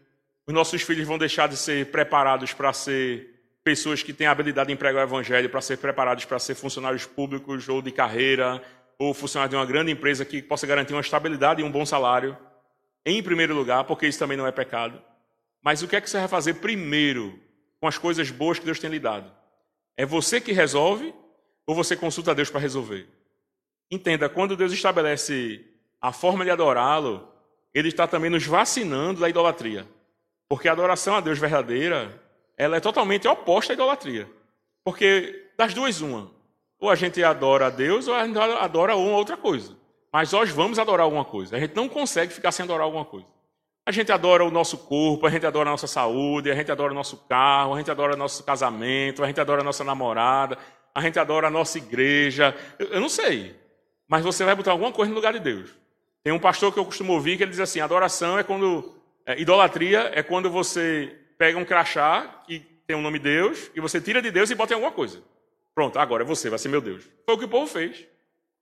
os nossos filhos vão deixar de ser preparados para ser pessoas que têm a habilidade de empregar o evangelho para ser preparados para ser funcionários públicos ou de carreira, ou funcionários de uma grande empresa que possa garantir uma estabilidade e um bom salário, em primeiro lugar, porque isso também não é pecado. Mas o que é que você vai fazer primeiro com as coisas boas que Deus tem lhe dado? É você que resolve ou você consulta a Deus para resolver? Entenda, quando Deus estabelece a forma de adorá-lo, ele está também nos vacinando da idolatria. Porque a adoração a Deus verdadeira ela é totalmente oposta à idolatria. Porque das duas, uma. Ou a gente adora a Deus ou a gente adora uma outra coisa. Mas nós vamos adorar alguma coisa. A gente não consegue ficar sem adorar alguma coisa. A gente adora o nosso corpo, a gente adora a nossa saúde, a gente adora o nosso carro, a gente adora o nosso casamento, a gente adora a nossa namorada, a gente adora a nossa igreja. Eu, não sei. Mas você vai botar alguma coisa no lugar de Deus. Tem um pastor que eu costumo ouvir que ele diz assim: adoração é quando. É, idolatria é quando você pega um crachá que tem o um nome Deus e você tira de Deus e bota em alguma coisa. Pronto, agora é você, vai ser meu Deus. Foi o que o povo fez.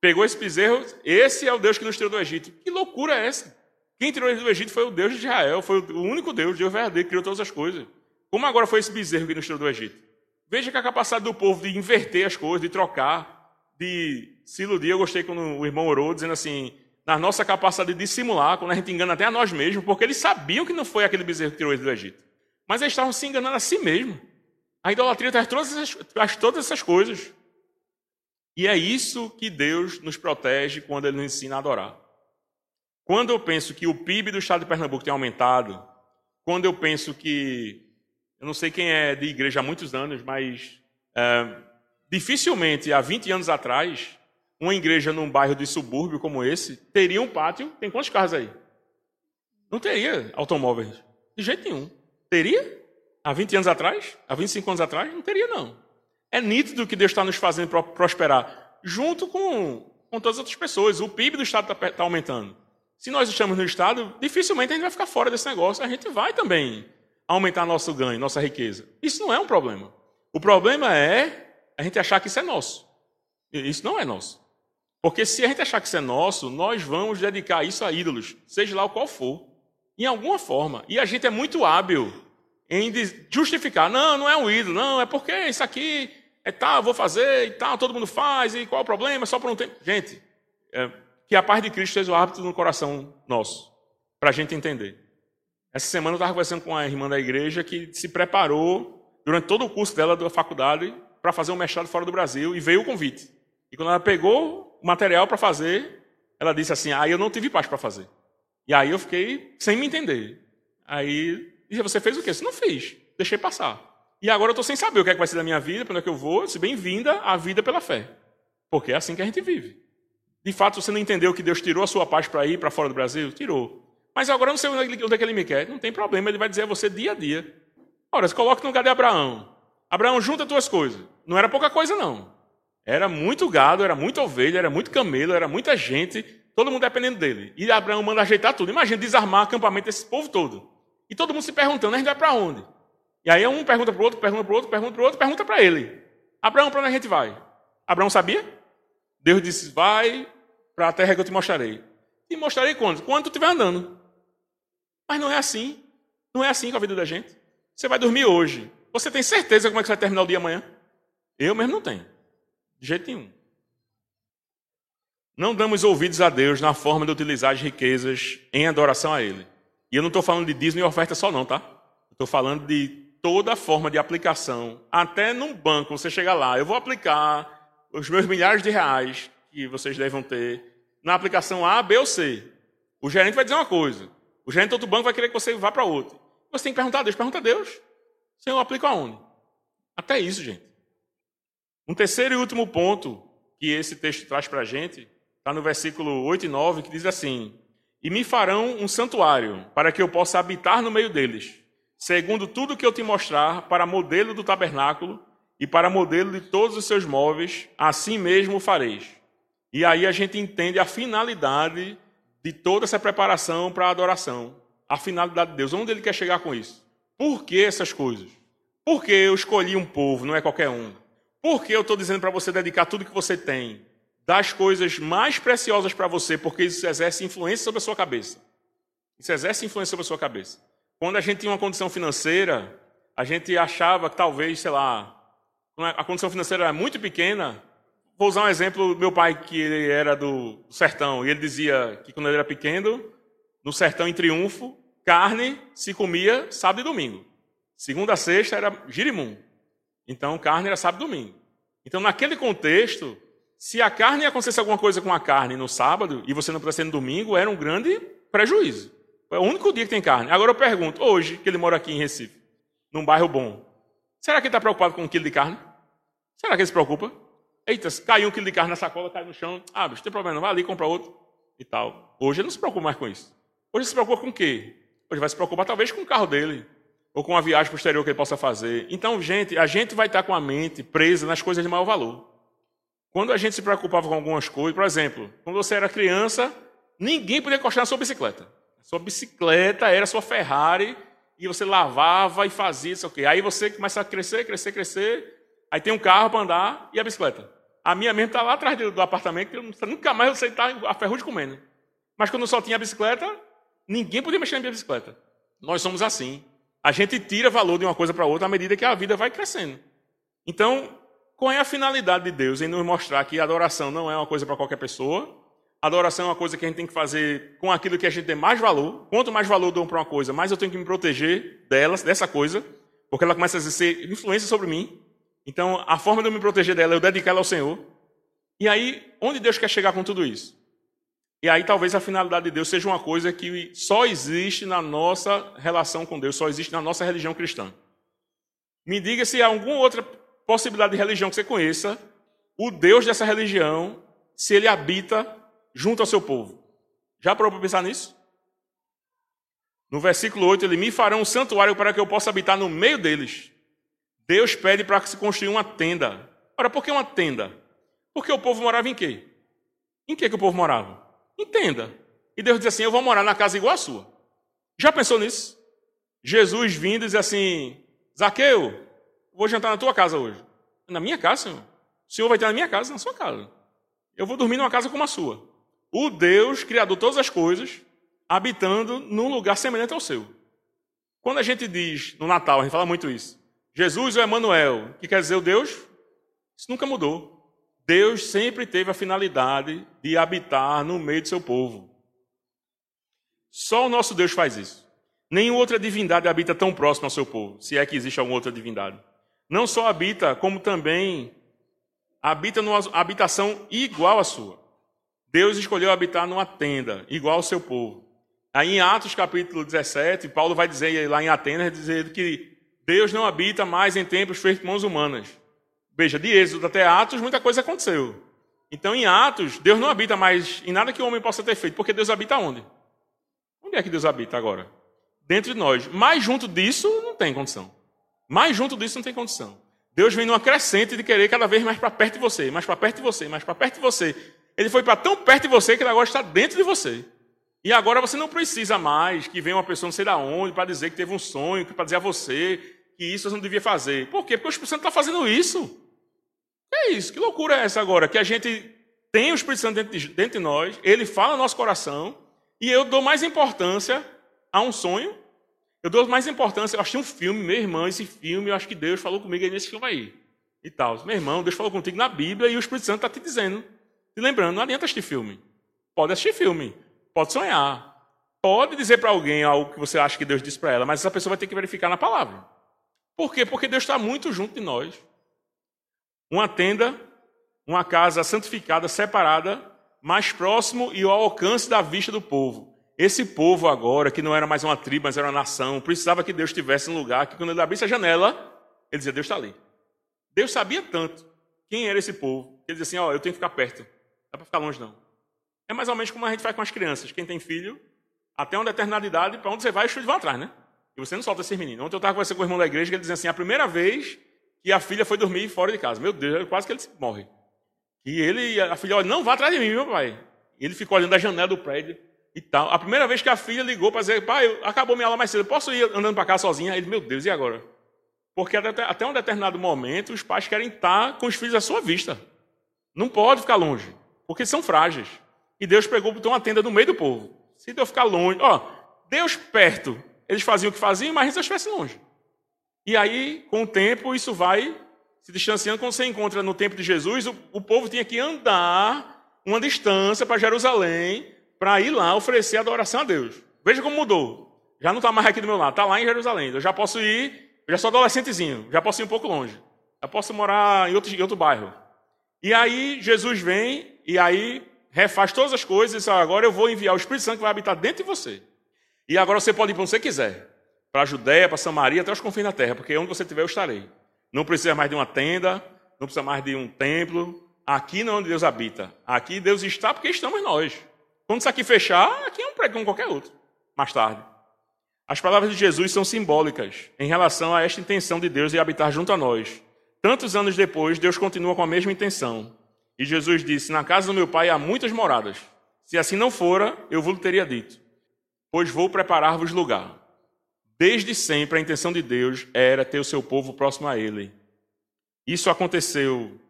Pegou esse bezerro, esse é o Deus que nos tirou do Egito. Que loucura é essa? Quem tirou eles do Egito foi o Deus de Israel, foi o único Deus, Deus verdadeiro, que criou todas as coisas. Como agora foi esse bezerro que nos tirou do Egito? Veja que a capacidade do povo de inverter as coisas, de trocar, de se iludir. Eu gostei quando o irmão orou, dizendo assim, na nossa capacidade de dissimular, quando a gente engana até a nós mesmos, porque eles sabiam que não foi aquele bezerro que tirou eles do Egito. Mas eles estavam se enganando a si mesmos. A idolatria traz todas, essas, traz todas essas coisas. E é isso que Deus nos protege quando Ele nos ensina a adorar. Quando eu penso que o PIB do estado de Pernambuco tem aumentado, quando eu penso que, eu não sei quem é de igreja há muitos anos, mas é, dificilmente há 20 anos atrás, uma igreja num bairro de subúrbio como esse teria um pátio. Tem quantos carros aí? Não teria automóveis. De jeito nenhum. Teria? Há 20 anos atrás? Há 25 anos atrás? Não teria, não. É nítido que Deus está nos fazendo prosperar, junto com, com todas as outras pessoas. O PIB do Estado está tá aumentando. Se nós estamos no Estado, dificilmente a gente vai ficar fora desse negócio. A gente vai também aumentar nosso ganho, nossa riqueza. Isso não é um problema. O problema é a gente achar que isso é nosso. Isso não é nosso. Porque se a gente achar que isso é nosso, nós vamos dedicar isso a ídolos, seja lá o qual for em alguma forma. E a gente é muito hábil em justificar. Não, não é um ídolo, não, é porque isso aqui é tal, vou fazer e tal, todo mundo faz, e qual o problema? Só por um tempo. Gente, é, que a paz de Cristo seja o árbitro no coração nosso, para a gente entender. Essa semana eu estava conversando com a irmã da igreja que se preparou durante todo o curso dela da faculdade para fazer um mestrado fora do Brasil e veio o convite. E quando ela pegou o material para fazer, ela disse assim: Ah, eu não tive paz para fazer. E aí eu fiquei sem me entender. Aí, e você fez o quê? Você não fez. Deixei passar. E agora eu estou sem saber o que, é que vai ser da minha vida, para onde é que eu vou. Se bem-vinda à vida pela fé. Porque é assim que a gente vive. De fato, você não entendeu que Deus tirou a sua paz para ir para fora do Brasil? Tirou. Mas agora eu não sei onde é que ele me quer. Não tem problema, ele vai dizer a você dia a dia. Ora, se coloca no lugar de Abraão. Abraão, junta tuas coisas. Não era pouca coisa, não. Era muito gado, era muita ovelha, era muito camelo, era muita gente, todo mundo dependendo dele. E Abraão manda ajeitar tudo. Imagina desarmar o acampamento desse povo todo. E todo mundo se perguntando, a gente vai para onde? E aí um pergunta para o outro, pergunta para o outro, pergunta para o outro, pergunta para ele. Abraão, para onde a gente vai? Abraão sabia? Deus disse, vai para a terra que eu te mostrarei. E mostrarei quando? Quando tu estiver andando. Mas não é assim. Não é assim com a vida da gente. Você vai dormir hoje. Você tem certeza como é que você vai terminar o dia amanhã? Eu mesmo não tenho. De jeito nenhum. Não damos ouvidos a Deus na forma de utilizar as riquezas em adoração a Ele. E eu não estou falando de dízimo e oferta só não, tá? Estou falando de toda forma de aplicação. Até num banco, você chega lá, eu vou aplicar os meus milhares de reais que vocês devem ter na aplicação A, B ou C. O gerente vai dizer uma coisa. O gerente do outro banco vai querer que você vá para outro. Você tem que perguntar a Deus. Pergunta a Deus. Senhor, eu aplico aonde? Até isso, gente. Um terceiro e último ponto que esse texto traz para a gente está no versículo 8 e 9, que diz assim: E me farão um santuário, para que eu possa habitar no meio deles, segundo tudo que eu te mostrar, para modelo do tabernáculo e para modelo de todos os seus móveis, assim mesmo o fareis. E aí a gente entende a finalidade de toda essa preparação para a adoração. A finalidade de Deus. Onde ele quer chegar com isso? Por que essas coisas? Por que eu escolhi um povo, não é qualquer um? Por que eu estou dizendo para você dedicar tudo que você tem? Das coisas mais preciosas para você, porque isso exerce influência sobre a sua cabeça. Isso exerce influência sobre a sua cabeça. Quando a gente tinha uma condição financeira, a gente achava que talvez, sei lá, a condição financeira era muito pequena, Vou usar um exemplo, meu pai, que ele era do sertão, e ele dizia que quando ele era pequeno, no sertão em triunfo, carne se comia sábado e domingo. Segunda a sexta era girimum. Então, carne era sábado e domingo. Então, naquele contexto, se a carne acontecesse alguma coisa com a carne no sábado e você não pudesse no domingo, era um grande prejuízo. É o único dia que tem carne. Agora eu pergunto, hoje, que ele mora aqui em Recife, num bairro bom, será que ele está preocupado com um quilo de carne? Será que ele se preocupa? Eita, caiu um quilo de carne na sacola, cai no chão. Ah, bicho, tem problema, não. vai ali, compra outro e tal. Hoje ele não se preocupa mais com isso. Hoje ele se preocupa com o quê? Hoje vai se preocupar talvez com o carro dele, ou com a viagem posterior que ele possa fazer. Então, gente, a gente vai estar com a mente presa nas coisas de maior valor. Quando a gente se preocupava com algumas coisas, por exemplo, quando você era criança, ninguém podia encostar na sua bicicleta. Sua bicicleta era sua Ferrari, e você lavava e fazia isso, ok. Aí você começa a crescer, crescer, crescer, aí tem um carro para andar e a bicicleta. A minha mesmo está lá atrás do apartamento, eu nunca mais eu sei estar a ferrugem comendo. Mas quando só tinha a bicicleta, ninguém podia mexer na minha bicicleta. Nós somos assim. A gente tira valor de uma coisa para outra à medida que a vida vai crescendo. Então, qual é a finalidade de Deus em nos mostrar que adoração não é uma coisa para qualquer pessoa? Adoração é uma coisa que a gente tem que fazer com aquilo que a gente tem mais valor. Quanto mais valor dou para uma coisa, mais eu tenho que me proteger delas, dessa coisa, porque ela começa a exercer influência sobre mim. Então, a forma de eu me proteger dela é eu dedicar ela ao Senhor. E aí, onde Deus quer chegar com tudo isso? E aí, talvez a finalidade de Deus seja uma coisa que só existe na nossa relação com Deus, só existe na nossa religião cristã. Me diga se há alguma outra possibilidade de religião que você conheça, o Deus dessa religião, se ele habita junto ao seu povo. Já parou para pensar nisso? No versículo 8, ele me fará um santuário para que eu possa habitar no meio deles. Deus pede para se construir uma tenda. Ora, por que uma tenda? Porque o povo morava em quê? Em que, que o povo morava? Em tenda. E Deus diz assim: Eu vou morar na casa igual a sua. Já pensou nisso? Jesus vindo e diz assim: Zaqueu, vou jantar na tua casa hoje. Na minha casa, Senhor? O Senhor vai ter na minha casa, na sua casa. Eu vou dormir numa casa como a sua. O Deus, Criador de todas as coisas, habitando num lugar semelhante ao seu. Quando a gente diz no Natal, a gente fala muito isso. Jesus ou Emanuel, que quer dizer o Deus, isso nunca mudou. Deus sempre teve a finalidade de habitar no meio do seu povo. Só o nosso Deus faz isso. Nenhuma outra divindade habita tão próximo ao seu povo, se é que existe alguma outra divindade. Não só habita, como também habita numa habitação igual à sua. Deus escolheu habitar numa tenda, igual ao seu povo. Aí em Atos capítulo 17, Paulo vai dizer lá em Atenas, dizer que Deus não habita mais em templos feitos por mãos humanas. Veja, de Êxodo até Atos, muita coisa aconteceu. Então, em Atos, Deus não habita mais em nada que o homem possa ter feito, porque Deus habita onde? Onde é que Deus habita agora? Dentro de nós. Mais junto disso, não tem condição. Mais junto disso, não tem condição. Deus vem numa crescente de querer cada vez mais para perto de você, mais para perto de você, mais para perto de você. Ele foi para tão perto de você que ele agora está dentro de você. E agora você não precisa mais que venha uma pessoa não sei da onde para dizer que teve um sonho, para dizer a você que isso você não devia fazer. Por quê? Porque o Espírito Santo está fazendo isso. Que é isso? Que loucura é essa agora? Que a gente tem o Espírito Santo dentro de, dentro de nós, ele fala no nosso coração, e eu dou mais importância a um sonho. Eu dou mais importância. Eu achei um filme, meu irmão, esse filme, eu acho que Deus falou comigo aí nesse filme aí. E tal. Meu irmão, Deus falou contigo na Bíblia e o Espírito Santo está te dizendo. E lembrando, não adianta assistir filme. Pode assistir filme. Pode sonhar. Pode dizer para alguém algo que você acha que Deus disse para ela, mas essa pessoa vai ter que verificar na palavra. Por quê? Porque Deus está muito junto de nós. Uma tenda, uma casa santificada, separada, mais próximo e ao alcance da vista do povo. Esse povo agora, que não era mais uma tribo, mas era uma nação, precisava que Deus estivesse no lugar que quando ele abrisse a janela, ele dizia, Deus está ali. Deus sabia tanto quem era esse povo, que ele dizia assim, ó, oh, eu tenho que ficar perto. Não dá para ficar longe, não. É mais ou menos como a gente faz com as crianças. Quem tem filho, até uma determinada idade, para onde você vai, os filhos vão atrás, né? E você não solta esses meninos. Ontem eu estava conversando com o irmão da igreja, que ele dizia assim, a primeira vez que a filha foi dormir fora de casa. Meu Deus, quase que ele morre. E ele, a filha, olha, não vá atrás de mim, meu pai. E ele ficou olhando da janela do prédio e tal. A primeira vez que a filha ligou para dizer, pai, acabou minha aula mais cedo, posso ir andando para cá sozinha? Ele, meu Deus, e agora? Porque até, até um determinado momento, os pais querem estar com os filhos à sua vista. Não pode ficar longe, porque são frágeis. E Deus pegou, botou uma tenda no meio do povo. Se Deus ficar longe, ó, Deus perto, eles faziam o que faziam, mas se Deus estivesse longe. E aí, com o tempo, isso vai se distanciando. Quando você encontra no tempo de Jesus, o, o povo tinha que andar uma distância para Jerusalém para ir lá oferecer adoração a Deus. Veja como mudou. Já não está mais aqui do meu lado, está lá em Jerusalém. Eu já posso ir, eu já sou adolescentezinho, já posso ir um pouco longe. Já posso morar em outro, em outro bairro. E aí Jesus vem e aí refaz todas as coisas e agora eu vou enviar o Espírito Santo que vai habitar dentro de você. E agora você pode ir para onde você quiser. Para a Judéia, para Samaria, até os confins da terra, porque onde você estiver eu estarei. Não precisa mais de uma tenda, não precisa mais de um templo. Aqui não é onde Deus habita. Aqui Deus está porque estamos nós. Quando isso aqui fechar, aqui é um como qualquer outro. Mais tarde. As palavras de Jesus são simbólicas em relação a esta intenção de Deus de habitar junto a nós. Tantos anos depois, Deus continua com a mesma intenção. E Jesus disse: Na casa do meu pai há muitas moradas. Se assim não fora, eu vos teria dito, pois vou preparar-vos lugar. Desde sempre a intenção de Deus era ter o seu povo próximo a ele. Isso aconteceu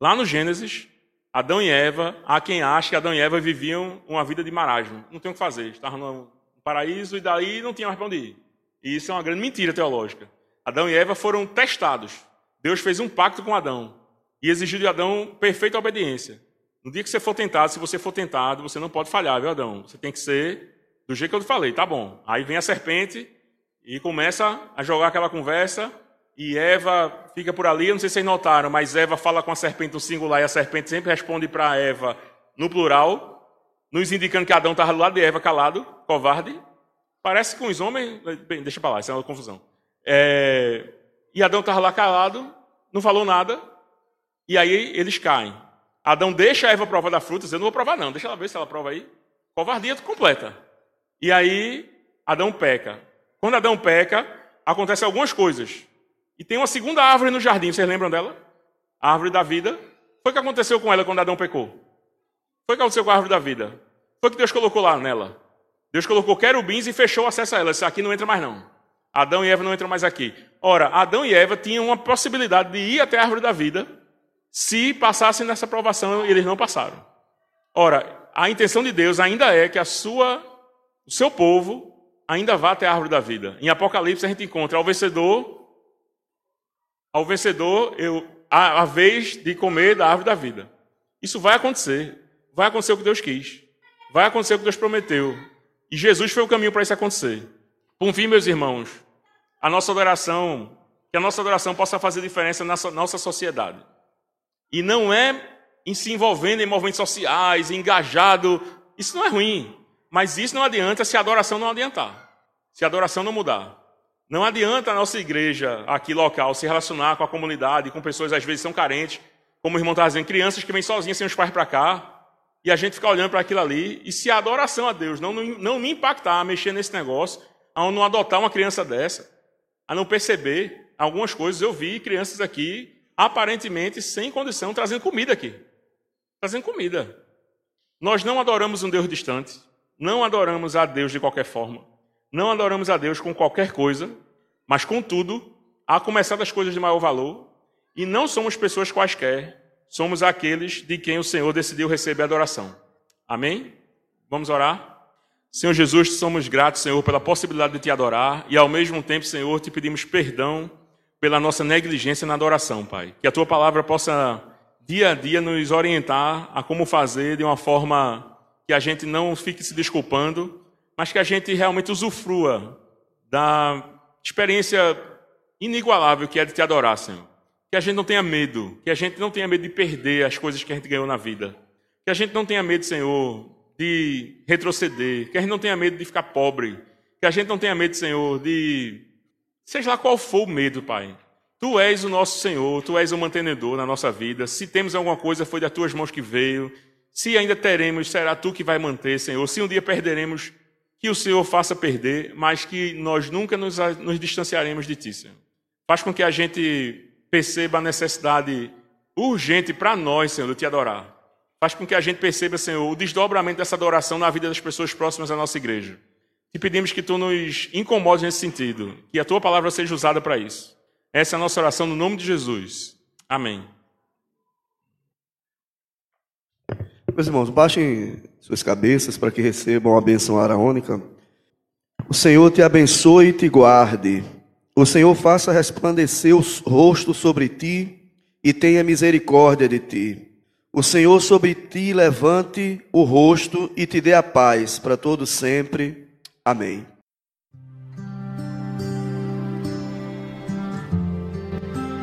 lá no Gênesis. Adão e Eva, há quem ache que Adão e Eva viviam uma vida de marasmo. Não tem o que fazer. Estavam no paraíso e daí não tinha mais para onde ir. E isso é uma grande mentira teológica. Adão e Eva foram testados. Deus fez um pacto com Adão e exigiu de Adão perfeita obediência. No dia que você for tentado, se você for tentado, você não pode falhar, viu, Adão? Você tem que ser do jeito que eu te falei, tá bom. Aí vem a serpente e começa a jogar aquela conversa, e Eva fica por ali. Eu não sei se vocês notaram, mas Eva fala com a serpente no singular e a serpente sempre responde para Eva no plural, nos indicando que Adão estava do lado de Eva calado, covarde. Parece que os homens. Bem, deixa para lá, isso é uma confusão. É... E Adão estava lá calado, não falou nada. E aí eles caem. Adão deixa a Eva provar da fruta, dizendo, não vou provar não, deixa ela ver se ela prova aí. Covardia completa. E aí Adão peca. Quando Adão peca, acontecem algumas coisas. E tem uma segunda árvore no jardim, vocês lembram dela? A árvore da vida. Foi o que aconteceu com ela quando Adão pecou? Foi o que aconteceu com a árvore da vida? Foi o que Deus colocou lá nela? Deus colocou querubins e fechou o acesso a ela. Isso aqui não entra mais não. Adão e Eva não entram mais aqui. Ora, Adão e Eva tinham uma possibilidade de ir até a árvore da vida se passassem nessa provação e eles não passaram. Ora, a intenção de Deus ainda é que a sua, o seu povo ainda vá até a árvore da vida. Em Apocalipse a gente encontra ao vencedor, ao vencedor eu, a, a vez de comer da árvore da vida. Isso vai acontecer. Vai acontecer o que Deus quis. Vai acontecer o que Deus prometeu. E Jesus foi o caminho para isso acontecer. Por fim, meus irmãos, a nossa adoração, que a nossa adoração possa fazer diferença na nossa sociedade. E não é em se envolvendo em movimentos sociais, engajado. Isso não é ruim. Mas isso não adianta se a adoração não adiantar. Se a adoração não mudar. Não adianta a nossa igreja aqui local se relacionar com a comunidade, com pessoas às vezes são carentes, como o irmão estava dizendo, crianças que vêm sozinhas sem os pais para cá, e a gente fica olhando para aquilo ali, e se a adoração a Deus não, não, me impactar, a mexer nesse negócio, a não adotar uma criança dessa, a não perceber algumas coisas, eu vi crianças aqui, aparentemente sem condição, trazendo comida aqui. Trazendo comida. Nós não adoramos um Deus distante, não adoramos a Deus de qualquer forma, não adoramos a Deus com qualquer coisa, mas contudo, a começar das coisas de maior valor, e não somos pessoas quaisquer, somos aqueles de quem o Senhor decidiu receber adoração. Amém? Vamos orar? Senhor Jesus, somos gratos, Senhor, pela possibilidade de te adorar e, ao mesmo tempo, Senhor, te pedimos perdão pela nossa negligência na adoração, Pai. Que a tua palavra possa, dia a dia, nos orientar a como fazer de uma forma que a gente não fique se desculpando, mas que a gente realmente usufrua da experiência inigualável que é de te adorar, Senhor. Que a gente não tenha medo, que a gente não tenha medo de perder as coisas que a gente ganhou na vida. Que a gente não tenha medo, Senhor, de retroceder, que a gente não tenha medo de ficar pobre, que a gente não tenha medo, Senhor, de. Seja lá qual for o medo, Pai. Tu és o nosso Senhor, tu és o mantenedor na nossa vida. Se temos alguma coisa, foi das tuas mãos que veio. Se ainda teremos, será tu que vai manter, Senhor. Se um dia perderemos, que o Senhor faça perder, mas que nós nunca nos, nos distanciaremos de ti, Senhor. Faz com que a gente perceba a necessidade urgente para nós, Senhor, de te adorar. Faz com que a gente perceba, Senhor, o desdobramento dessa adoração na vida das pessoas próximas à nossa igreja. Te pedimos que tu nos incomodes nesse sentido, que a tua palavra seja usada para isso. Essa é a nossa oração no nome de Jesus. Amém. Meus irmãos, baixem suas cabeças para que recebam a bênção araônica. O Senhor te abençoe e te guarde. O Senhor faça resplandecer o rosto sobre ti e tenha misericórdia de ti. O Senhor sobre ti levante o rosto e te dê a paz para todo sempre. Amém.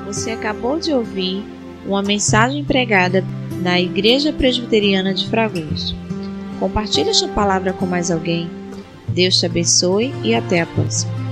Você acabou de ouvir uma mensagem pregada na Igreja Presbiteriana de Fragoso. Compartilhe esta palavra com mais alguém. Deus te abençoe e até a próxima.